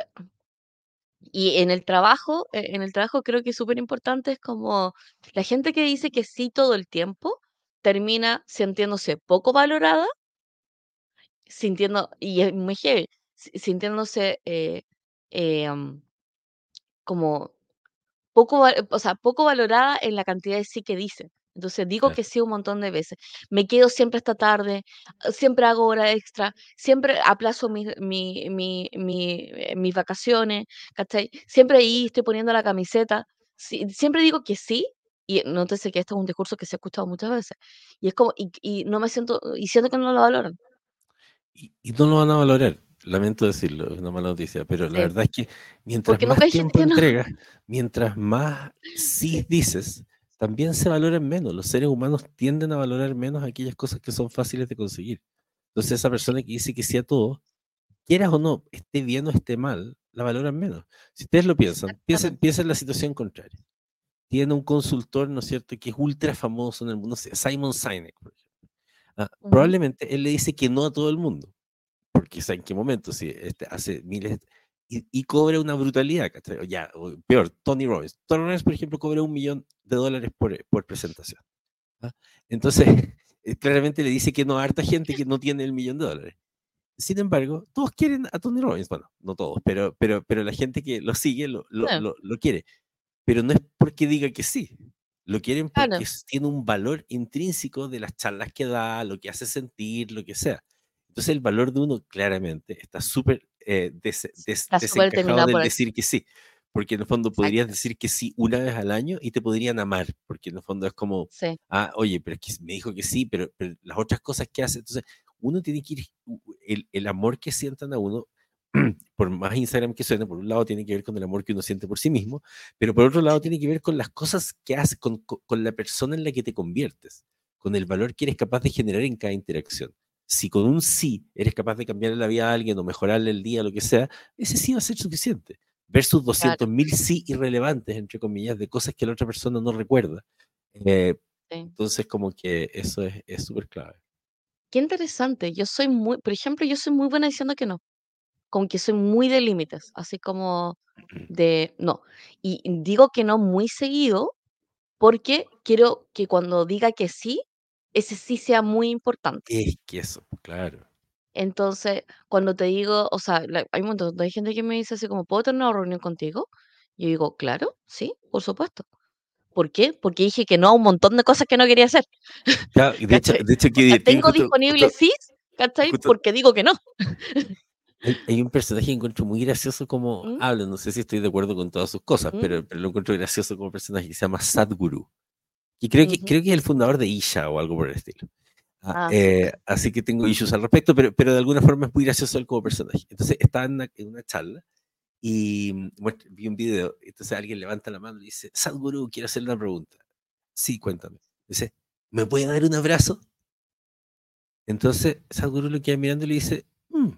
y en el trabajo, eh, en el trabajo creo que es súper importante, es como la gente que dice que sí todo el tiempo termina sintiéndose poco valorada sintiendo, y es muy heavy, si- sintiéndose eh, am, como poco, o sea, poco valorada en la cantidad de sí que dice. Entonces digo que sí un montón de veces. Me quedo siempre esta tarde, ah, siempre hago hora extra, siempre aplazo mi, mi, mi, mi, eh, mis vacaciones, ¿cachai? Siempre ahí estoy poniendo la camiseta. Sí, siempre digo que sí, y nótese que este es un discurso que se ha escuchado muchas veces. Y es como, y, y no me siento, y siento que no lo valoran. y, y no lo van a valorar. Lamento decirlo, es una mala noticia, pero la Sí. verdad es que mientras Porque más tiempo no. entregas, mientras más sí dices, también se valoran menos. Los seres humanos tienden a valorar menos aquellas cosas que son fáciles de conseguir. Entonces esa persona que dice que sí a todo, quieras o no, esté bien o esté mal, la valoran menos. Si ustedes lo piensan, piensen, piensen en la situación contraria. Tiene un consultor, ¿no es cierto?, que es ultra famoso en el mundo, Simon Sinek, por ejemplo. Ah. Probablemente él le dice que no a todo el mundo, porque ¿sabe en qué momento? Si este, hace miles y, y cobra una brutalidad, ¿cachai? Ya, peor, Tony Robbins. Tony Robbins, por ejemplo, cobra un millón de dólares por, por presentación. ¿ah? Entonces, eh, claramente le dice que no a harta gente que no tiene el millón de dólares. Sin embargo, todos quieren a Tony Robbins. Bueno, no todos, pero, pero, pero la gente que lo sigue lo, lo, lo, lo quiere. Pero no es porque diga que sí. Lo quieren porque Claro. tiene un valor intrínseco de las charlas que da, lo que hace sentir, lo que sea. Entonces el valor de uno claramente está súper eh, des- des- desencajado del decir que sí. Porque en el fondo podrías Exacto. decir que sí una vez al año y te podrían amar. Porque en el fondo es como, Sí. ah, oye, pero es que me dijo que sí, pero, pero las otras cosas que hace. Entonces uno tiene que ir, el, el amor que sientan a uno, por más Instagram que suene, por un lado tiene que ver con el amor que uno siente por sí mismo, pero por otro lado tiene que ver con las cosas que haces, con, con- con la persona en la que te conviertes, con el valor que eres capaz de generar en cada interacción. Si con un sí eres capaz de cambiarle la vida a alguien o mejorarle el día, lo que sea, ese sí va a ser suficiente. Versus 200 mil sí irrelevantes, entre comillas, de cosas que la otra persona no recuerda. Eh, Sí. entonces, como que eso es es súper clave. Qué interesante. Yo soy muy, por ejemplo, yo soy muy buena diciendo que no. Como que soy muy de límites, así como de no. Y digo que no muy seguido porque quiero que cuando diga que sí, ese sí sea muy importante. Es que eso, claro. Entonces, cuando te digo, o sea, la- hay un montón de gente que me dice así como, ¿puedo tener una reunión contigo? Yo digo, claro, sí, por supuesto. ¿Por qué? Porque dije que no a un montón de cosas que no quería hacer. Divertido, tengo disponible sí, ¿cachai? justo- Porque digo que no. Hay, hay un personaje que encuentro muy gracioso como ¿Mm? habla, no sé si estoy de acuerdo con todas sus cosas, ¿Mm? pero, pero lo encuentro gracioso como personaje que se llama Sadhguru. Y creo que, Ujú. creo que es el fundador de Isha o algo por el estilo. Ah, Ah, eh, así que tengo issues al respecto, pero, pero de alguna forma es muy gracioso él como personaje. Entonces estaba en una, en una charla y mm, muestra- vi un video, entonces alguien levanta la mano y dice, Sadhguru, quiero hacerle una pregunta. Sí, cuéntame. Dice, ¿me puede dar un abrazo? Entonces Sadhguru lo queda mirando y le dice, "Mm,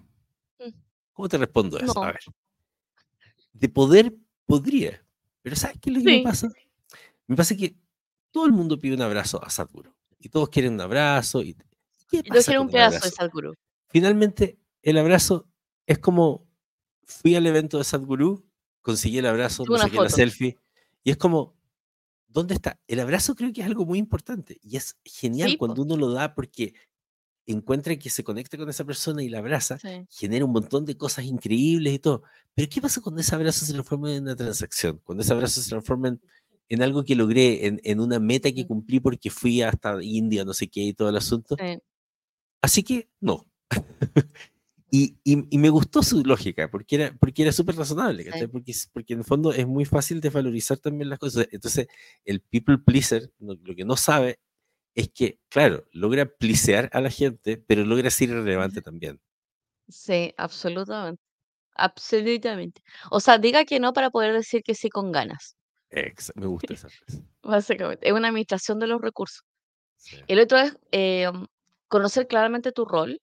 ¿cómo te respondo a eso? No. A ver. De poder, podría. Pero ¿sabes qué es lo que me Sí. pasa? Me pasa que todo el mundo pide un abrazo a Sadhguru. Y todos quieren un abrazo. ¿Y qué Yo pasa quiero un pedazo de? Sadhguru. Finalmente, el abrazo es como fui al evento de Sadhguru, conseguí el abrazo, me una saqué la selfie. Y es como, ¿dónde está? El abrazo creo que es algo muy importante. Y es genial Sí, po. cuando uno lo da porque encuentra que se conecta con esa persona y la abraza, Sí. genera un montón de cosas increíbles y todo. Pero ¿qué pasa cuando ese abrazo se transforma en una transacción? Cuando ese abrazo se transforma en, en algo que logré, en, en una meta que cumplí porque fui hasta India, no sé qué y todo el asunto. Sí. Así que no. y, y- y me gustó su lógica, porque era, porque era súper razonable, Sí. Porque, porque en el fondo es muy fácil desvalorizar también las cosas. Entonces, el people pleaser no- lo que no sabe es que, claro, logra plisear a la gente, pero logra ser irrelevante también. Sí, absolutamente. Absolutamente. O sea, diga que no para poder decir que sí con ganas, Ex- me gusta esa frase. básicamente. Es una administración de los recursos. Sí. El otro es em, conocer claramente tu rol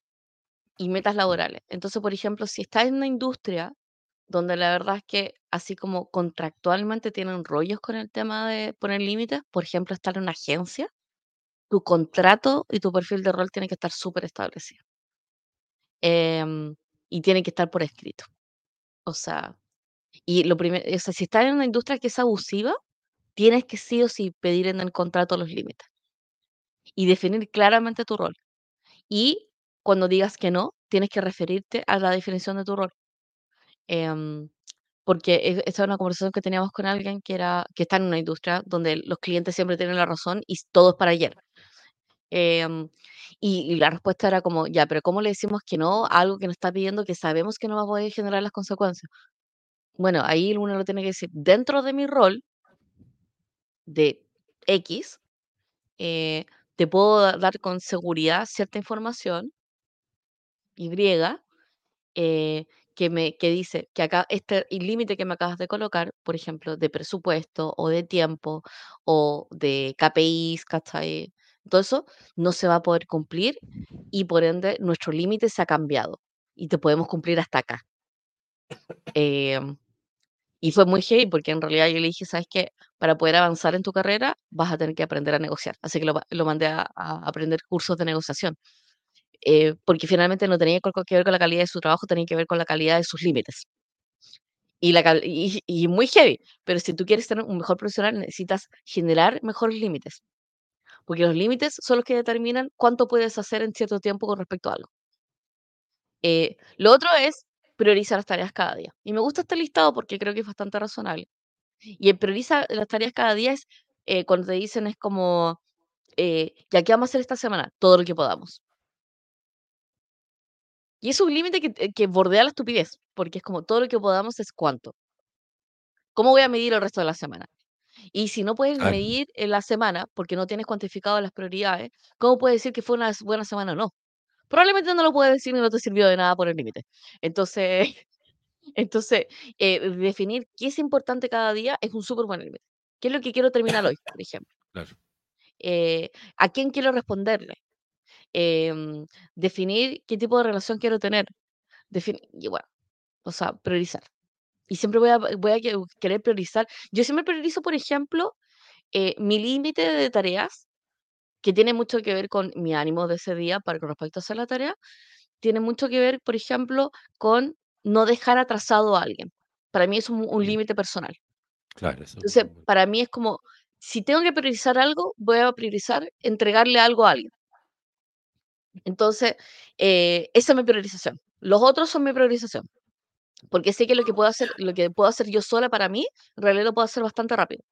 y metas laborales. Entonces, por ejemplo, si estás en una industria donde la verdad es que así como contractualmente tienen rollos con el tema de poner límites, por ejemplo, estar en una agencia, tu contrato y tu perfil de rol tiene que estar súper establecido. Em, y tiene que estar por escrito. O sea, y lo primero, o sea, si estás en una industria que es abusiva, tienes que sí o sí pedir en el contrato los límites y definir claramente tu rol. Y cuando digas que no, tienes que referirte a la definición de tu rol. Em, porque e- esta es una conversación que teníamos con alguien que era que está en una industria donde los clientes siempre tienen la razón y todo es para ayer. Em, y, y la respuesta era como, ya, pero ¿cómo le decimos que no a algo que nos está pidiendo que sabemos que no va a poder generar las consecuencias? Bueno, ahí uno lo tiene que decir, dentro de mi rol de X, eh, te puedo da- dar con seguridad cierta información, Y, eh, que, me, que dice que acá este límite que me acabas de colocar, por ejemplo, de presupuesto o de tiempo o de KPIs, ¿cachai? Todo eso no se va a poder cumplir y por ende nuestro límite se ha cambiado y te podemos cumplir hasta acá. Em, y fue muy heavy porque en realidad yo le dije, ¿sabes qué? Para poder avanzar en tu carrera vas a tener que aprender a negociar. Así que lo, lo mandé a, aprender cursos de negociación. Eh, porque finalmente no tenía que ver con la calidad de su trabajo, tenía que ver con la calidad de sus límites. Y, la, y, y muy heavy, pero si tú quieres ser un mejor profesional necesitas generar mejores límites. Porque los límites son los que determinan cuánto puedes hacer en cierto tiempo con respecto a algo. Eh, lo otro es priorizar las tareas cada día. Y me gusta este listado porque creo que es bastante razonable. Y el prioriza las tareas cada día es eh, cuando te dicen es como, eh, ya qué vamos a hacer esta semana, todo lo que podamos. Y es un límite que, que bordea la estupidez, porque es como todo lo que podamos es cuánto. ¿Cómo voy a medir el resto de la semana? Y si no puedes medir en la semana, porque no tienes cuantificado las prioridades, ¿cómo puedes decir que fue una buena semana o no? Probablemente no lo puedes decir y no te sirvió de nada por el límite. Entonces, entonces eh, definir qué es importante cada día es un súper buen límite. ¿Qué es lo que quiero terminar hoy, por ejemplo? Claro. Eh, ¿A quién quiero responderle? Em, definir qué tipo de relación quiero tener. y bueno, o sea, priorizar. Y siempre voy a, voy a querer priorizar. Yo siempre priorizo, por ejemplo, eh, mi límite de tareas, que tiene mucho que ver con mi ánimo de ese día para con respecto a hacer la tarea, tiene mucho que ver, por ejemplo, con no dejar atrasado a alguien. Para mí es un, límite personal. Claro, eso Entonces, para mí es como, si tengo que priorizar algo, voy a priorizar entregarle algo a alguien. Entonces, eh, esa es mi priorización. Los otros son mi priorización. Porque sé que lo que puedo hacer, lo que puedo hacer yo sola para mí, en realidad lo puedo hacer bastante rápido.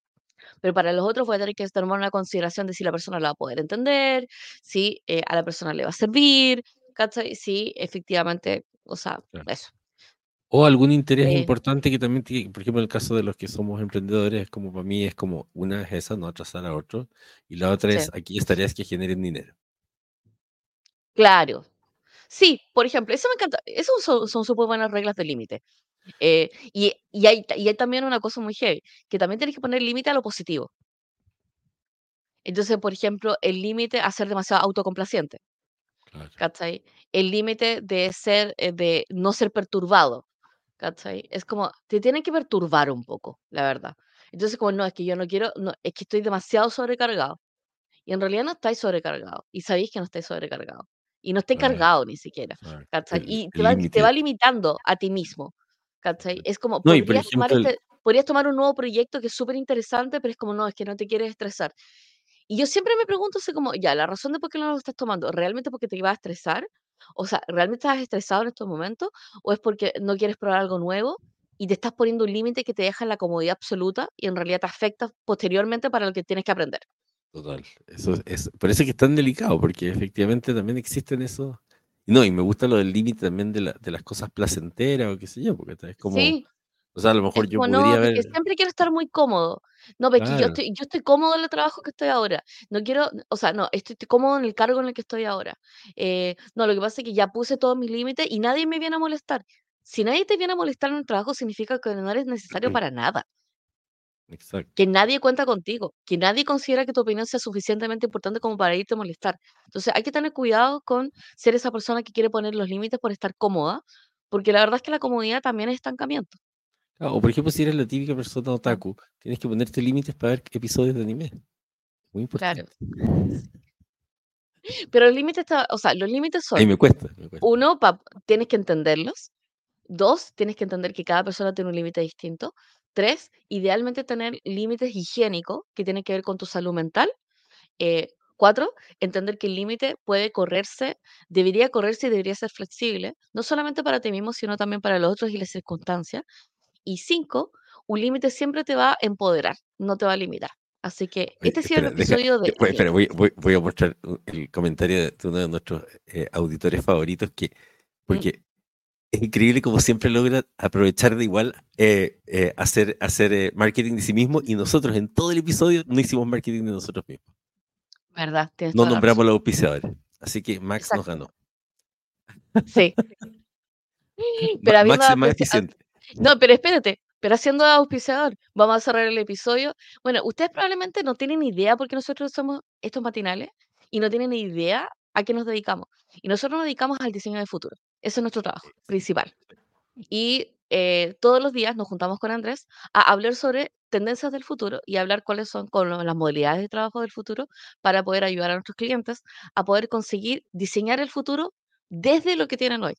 Pero para los otros voy a tener que tomar una consideración de si la persona lo va a poder entender, si eh, a la persona le va a servir, ¿cachai? Si efectivamente, o sea, eso. O algún interés eh importante que también, tiene, por ejemplo, en el caso de los que somos emprendedores, es como para mí es como una es esa, no atrasar a otro, y la otra es aquellas tareas que generen dinero. Claro. Sí, por ejemplo, eso me encanta. Esas son, son súper buenas reglas de límite. Eh, y, y, hay, y hay también una cosa muy heavy, que también tienes que poner límite a lo positivo. Entonces, por ejemplo, el límite a ser demasiado autocomplaciente. ¿Cachai? El límite de ser, eh, de no ser perturbado. ¿Cachai? Es como, te tienen que perturbar un poco, la verdad. Entonces, como, no, es que yo no quiero, no, es que estoy demasiado sobrecargado. Y en realidad no estáis sobrecargado. Y sabéis que no estáis sobrecargado. Y no estáis cargado ni siquiera. y te va, te va, limitando a ti mismo. ¿Cachai? Es como, podrías, tomar este, podrías tomar un nuevo proyecto que es súper interesante, pero es como, no, es que no te quieres estresar. Y yo siempre me pregunto, así como, ya, la razón de por qué no lo estás tomando, ¿realmente porque te iba a estresar? O sea, ¿realmente estás estresado en estos momentos? ¿O es porque no quieres probar algo nuevo y te estás poniendo un límite que te deja en la comodidad absoluta y en realidad te afecta posteriormente para lo que tienes que aprender? Total. Eso es, parece que es tan delicado, porque efectivamente también existen esos. No, y me gusta lo del límite también de, de, las cosas placenteras o qué sé yo, porque es como. Sí. O sea, a lo mejor yo podría ver. Siempre quiero estar muy cómodo. No, porque yo estoy, yo estoy cómodo en el trabajo que estoy ahora. No quiero, o sea, no, estoy, cómodo en el cargo en el que estoy ahora. Eh, no, lo que pasa es que ya puse todos mis límites y nadie me viene a molestar. Si nadie te viene a molestar en el trabajo, significa que no eres necesario para nada. Exacto. Que nadie cuenta contigo, que nadie considera que tu opinión sea suficientemente importante como para irte a molestar. Entonces hay que tener cuidado con ser esa persona que quiere poner los límites por estar cómoda, porque la verdad es que la comodidad también es estancamiento. o por ejemplo, si eres la típica persona otaku, tienes que ponerte límites para ver episodios de anime. Muy importante. Pero los límites, o sea, los límites son... me cuesta. Uno, tienes que entenderlos. Dos, tienes que entender que cada persona tiene un límite distinto. Tres, idealmente tener límites higiénicos que tienen que ver con tu salud mental. Eh, cuatro, entender que el límite puede correrse, debería correrse y debería ser flexible, no solamente para ti mismo, sino también para los otros y las circunstancias. Y cinco, un límite siempre te va a empoderar, no te va a limitar. Así que este ha sido el episodio de... Espera, voy, a mostrar el comentario de uno de nuestros eh, auditores favoritos que... Mm. Porque es increíble como siempre logra aprovechar de igual eh, eh, hacer, hacer eh, marketing de sí mismo y nosotros en todo el episodio no hicimos marketing de nosotros mismos. ¿Verdad? No nombramos los auspiciadores. Así que Max nos ganó. Sí. Pero Ma- habiendo Max es más eficiente. No, pero espérate, pero haciendo auspiciador, vamos a cerrar el episodio. Bueno, ustedes probablemente no tienen idea porque nosotros somos estos matinales y no tienen idea a qué nos dedicamos. Y nosotros nos dedicamos al diseño del futuro. Ese es nuestro trabajo principal. Y eh, todos los días nos juntamos con Andrés a hablar sobre tendencias del futuro y hablar cuáles son con las modalidades de trabajo del futuro para poder ayudar a nuestros clientes a poder conseguir diseñar el futuro desde lo que tienen hoy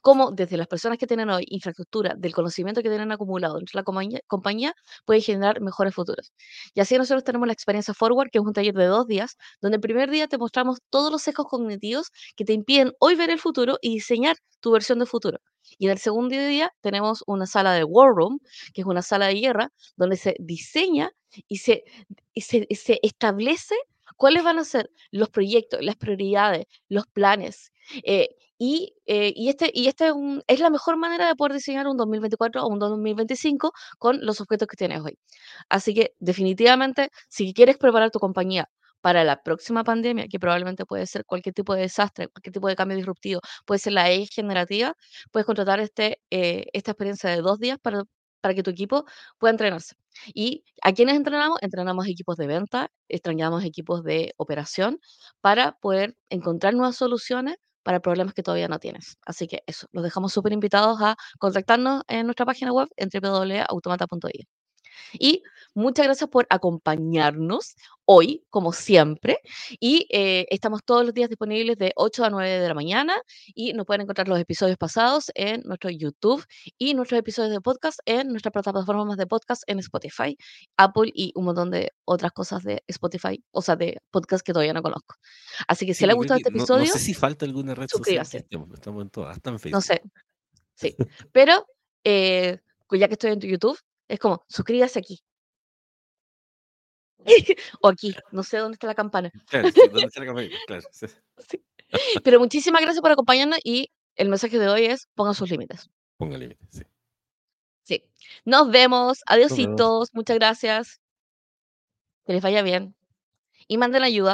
cómo desde las personas que tienen hoy infraestructura, del conocimiento que tienen acumulado dentro de la compañía, compañía pueden generar mejores futuros. Y así nosotros tenemos la experiencia Forward, que es un taller de dos días, donde el primer día te mostramos todos los sesgos cognitivos que te impiden hoy ver el futuro y diseñar tu versión de futuro. Y en el segundo día tenemos una sala de War Room, que es una sala de guerra, donde se diseña y y se, se establece cuáles van a ser los proyectos, las prioridades, los planes. eh, y, eh, y este, y este es, un- es la mejor manera de poder diseñar un 2024 o un 2025 con los objetos que tienes hoy. Así que definitivamente, si quieres preparar tu compañía para la próxima pandemia, que probablemente puede ser cualquier tipo de desastre, cualquier tipo de cambio disruptivo, puede ser la AI generativa, puedes contratar este, eh, esta experiencia de dos días para, para que tu equipo pueda entrenarse. ¿Y a quiénes entrenamos? Entrenamos equipos de venta, entrenamos equipos de operación para poder encontrar nuevas soluciones para problemas que todavía no tienes. Así que eso, los dejamos súper invitados a contactarnos en nuestra página web en www.automata.ie. Y muchas gracias por acompañarnos hoy, como siempre. Y eh, estamos todos los días disponibles de 8 a 9 de la mañana y nos pueden encontrar los episodios pasados en nuestro YouTube y nuestros episodios de podcast en nuestras plataformas de podcast en Spotify, Apple y un montón de otras cosas de Spotify, o sea, de podcast que todavía no conozco. Así que si Sí, les ha gustado este no, no episodio, sé si falta alguna red social suscríbase. estemos, estamos en todas, hasta en No Facebook. sé, sí. Pero eh, ya que estoy en tu YouTube, es como, suscríbase aquí. o aquí, no sé dónde está la campana. Claro, ¿dónde está la campaña? Claro, sí. Sí. Pero muchísimas gracias por acompañarnos y el mensaje de hoy es pongan sus límites. Ponga límites, sí. Sí. Nos vemos. Nos vemos. Adiositos. Muchas gracias. Que les vaya bien. Y manden ayuda.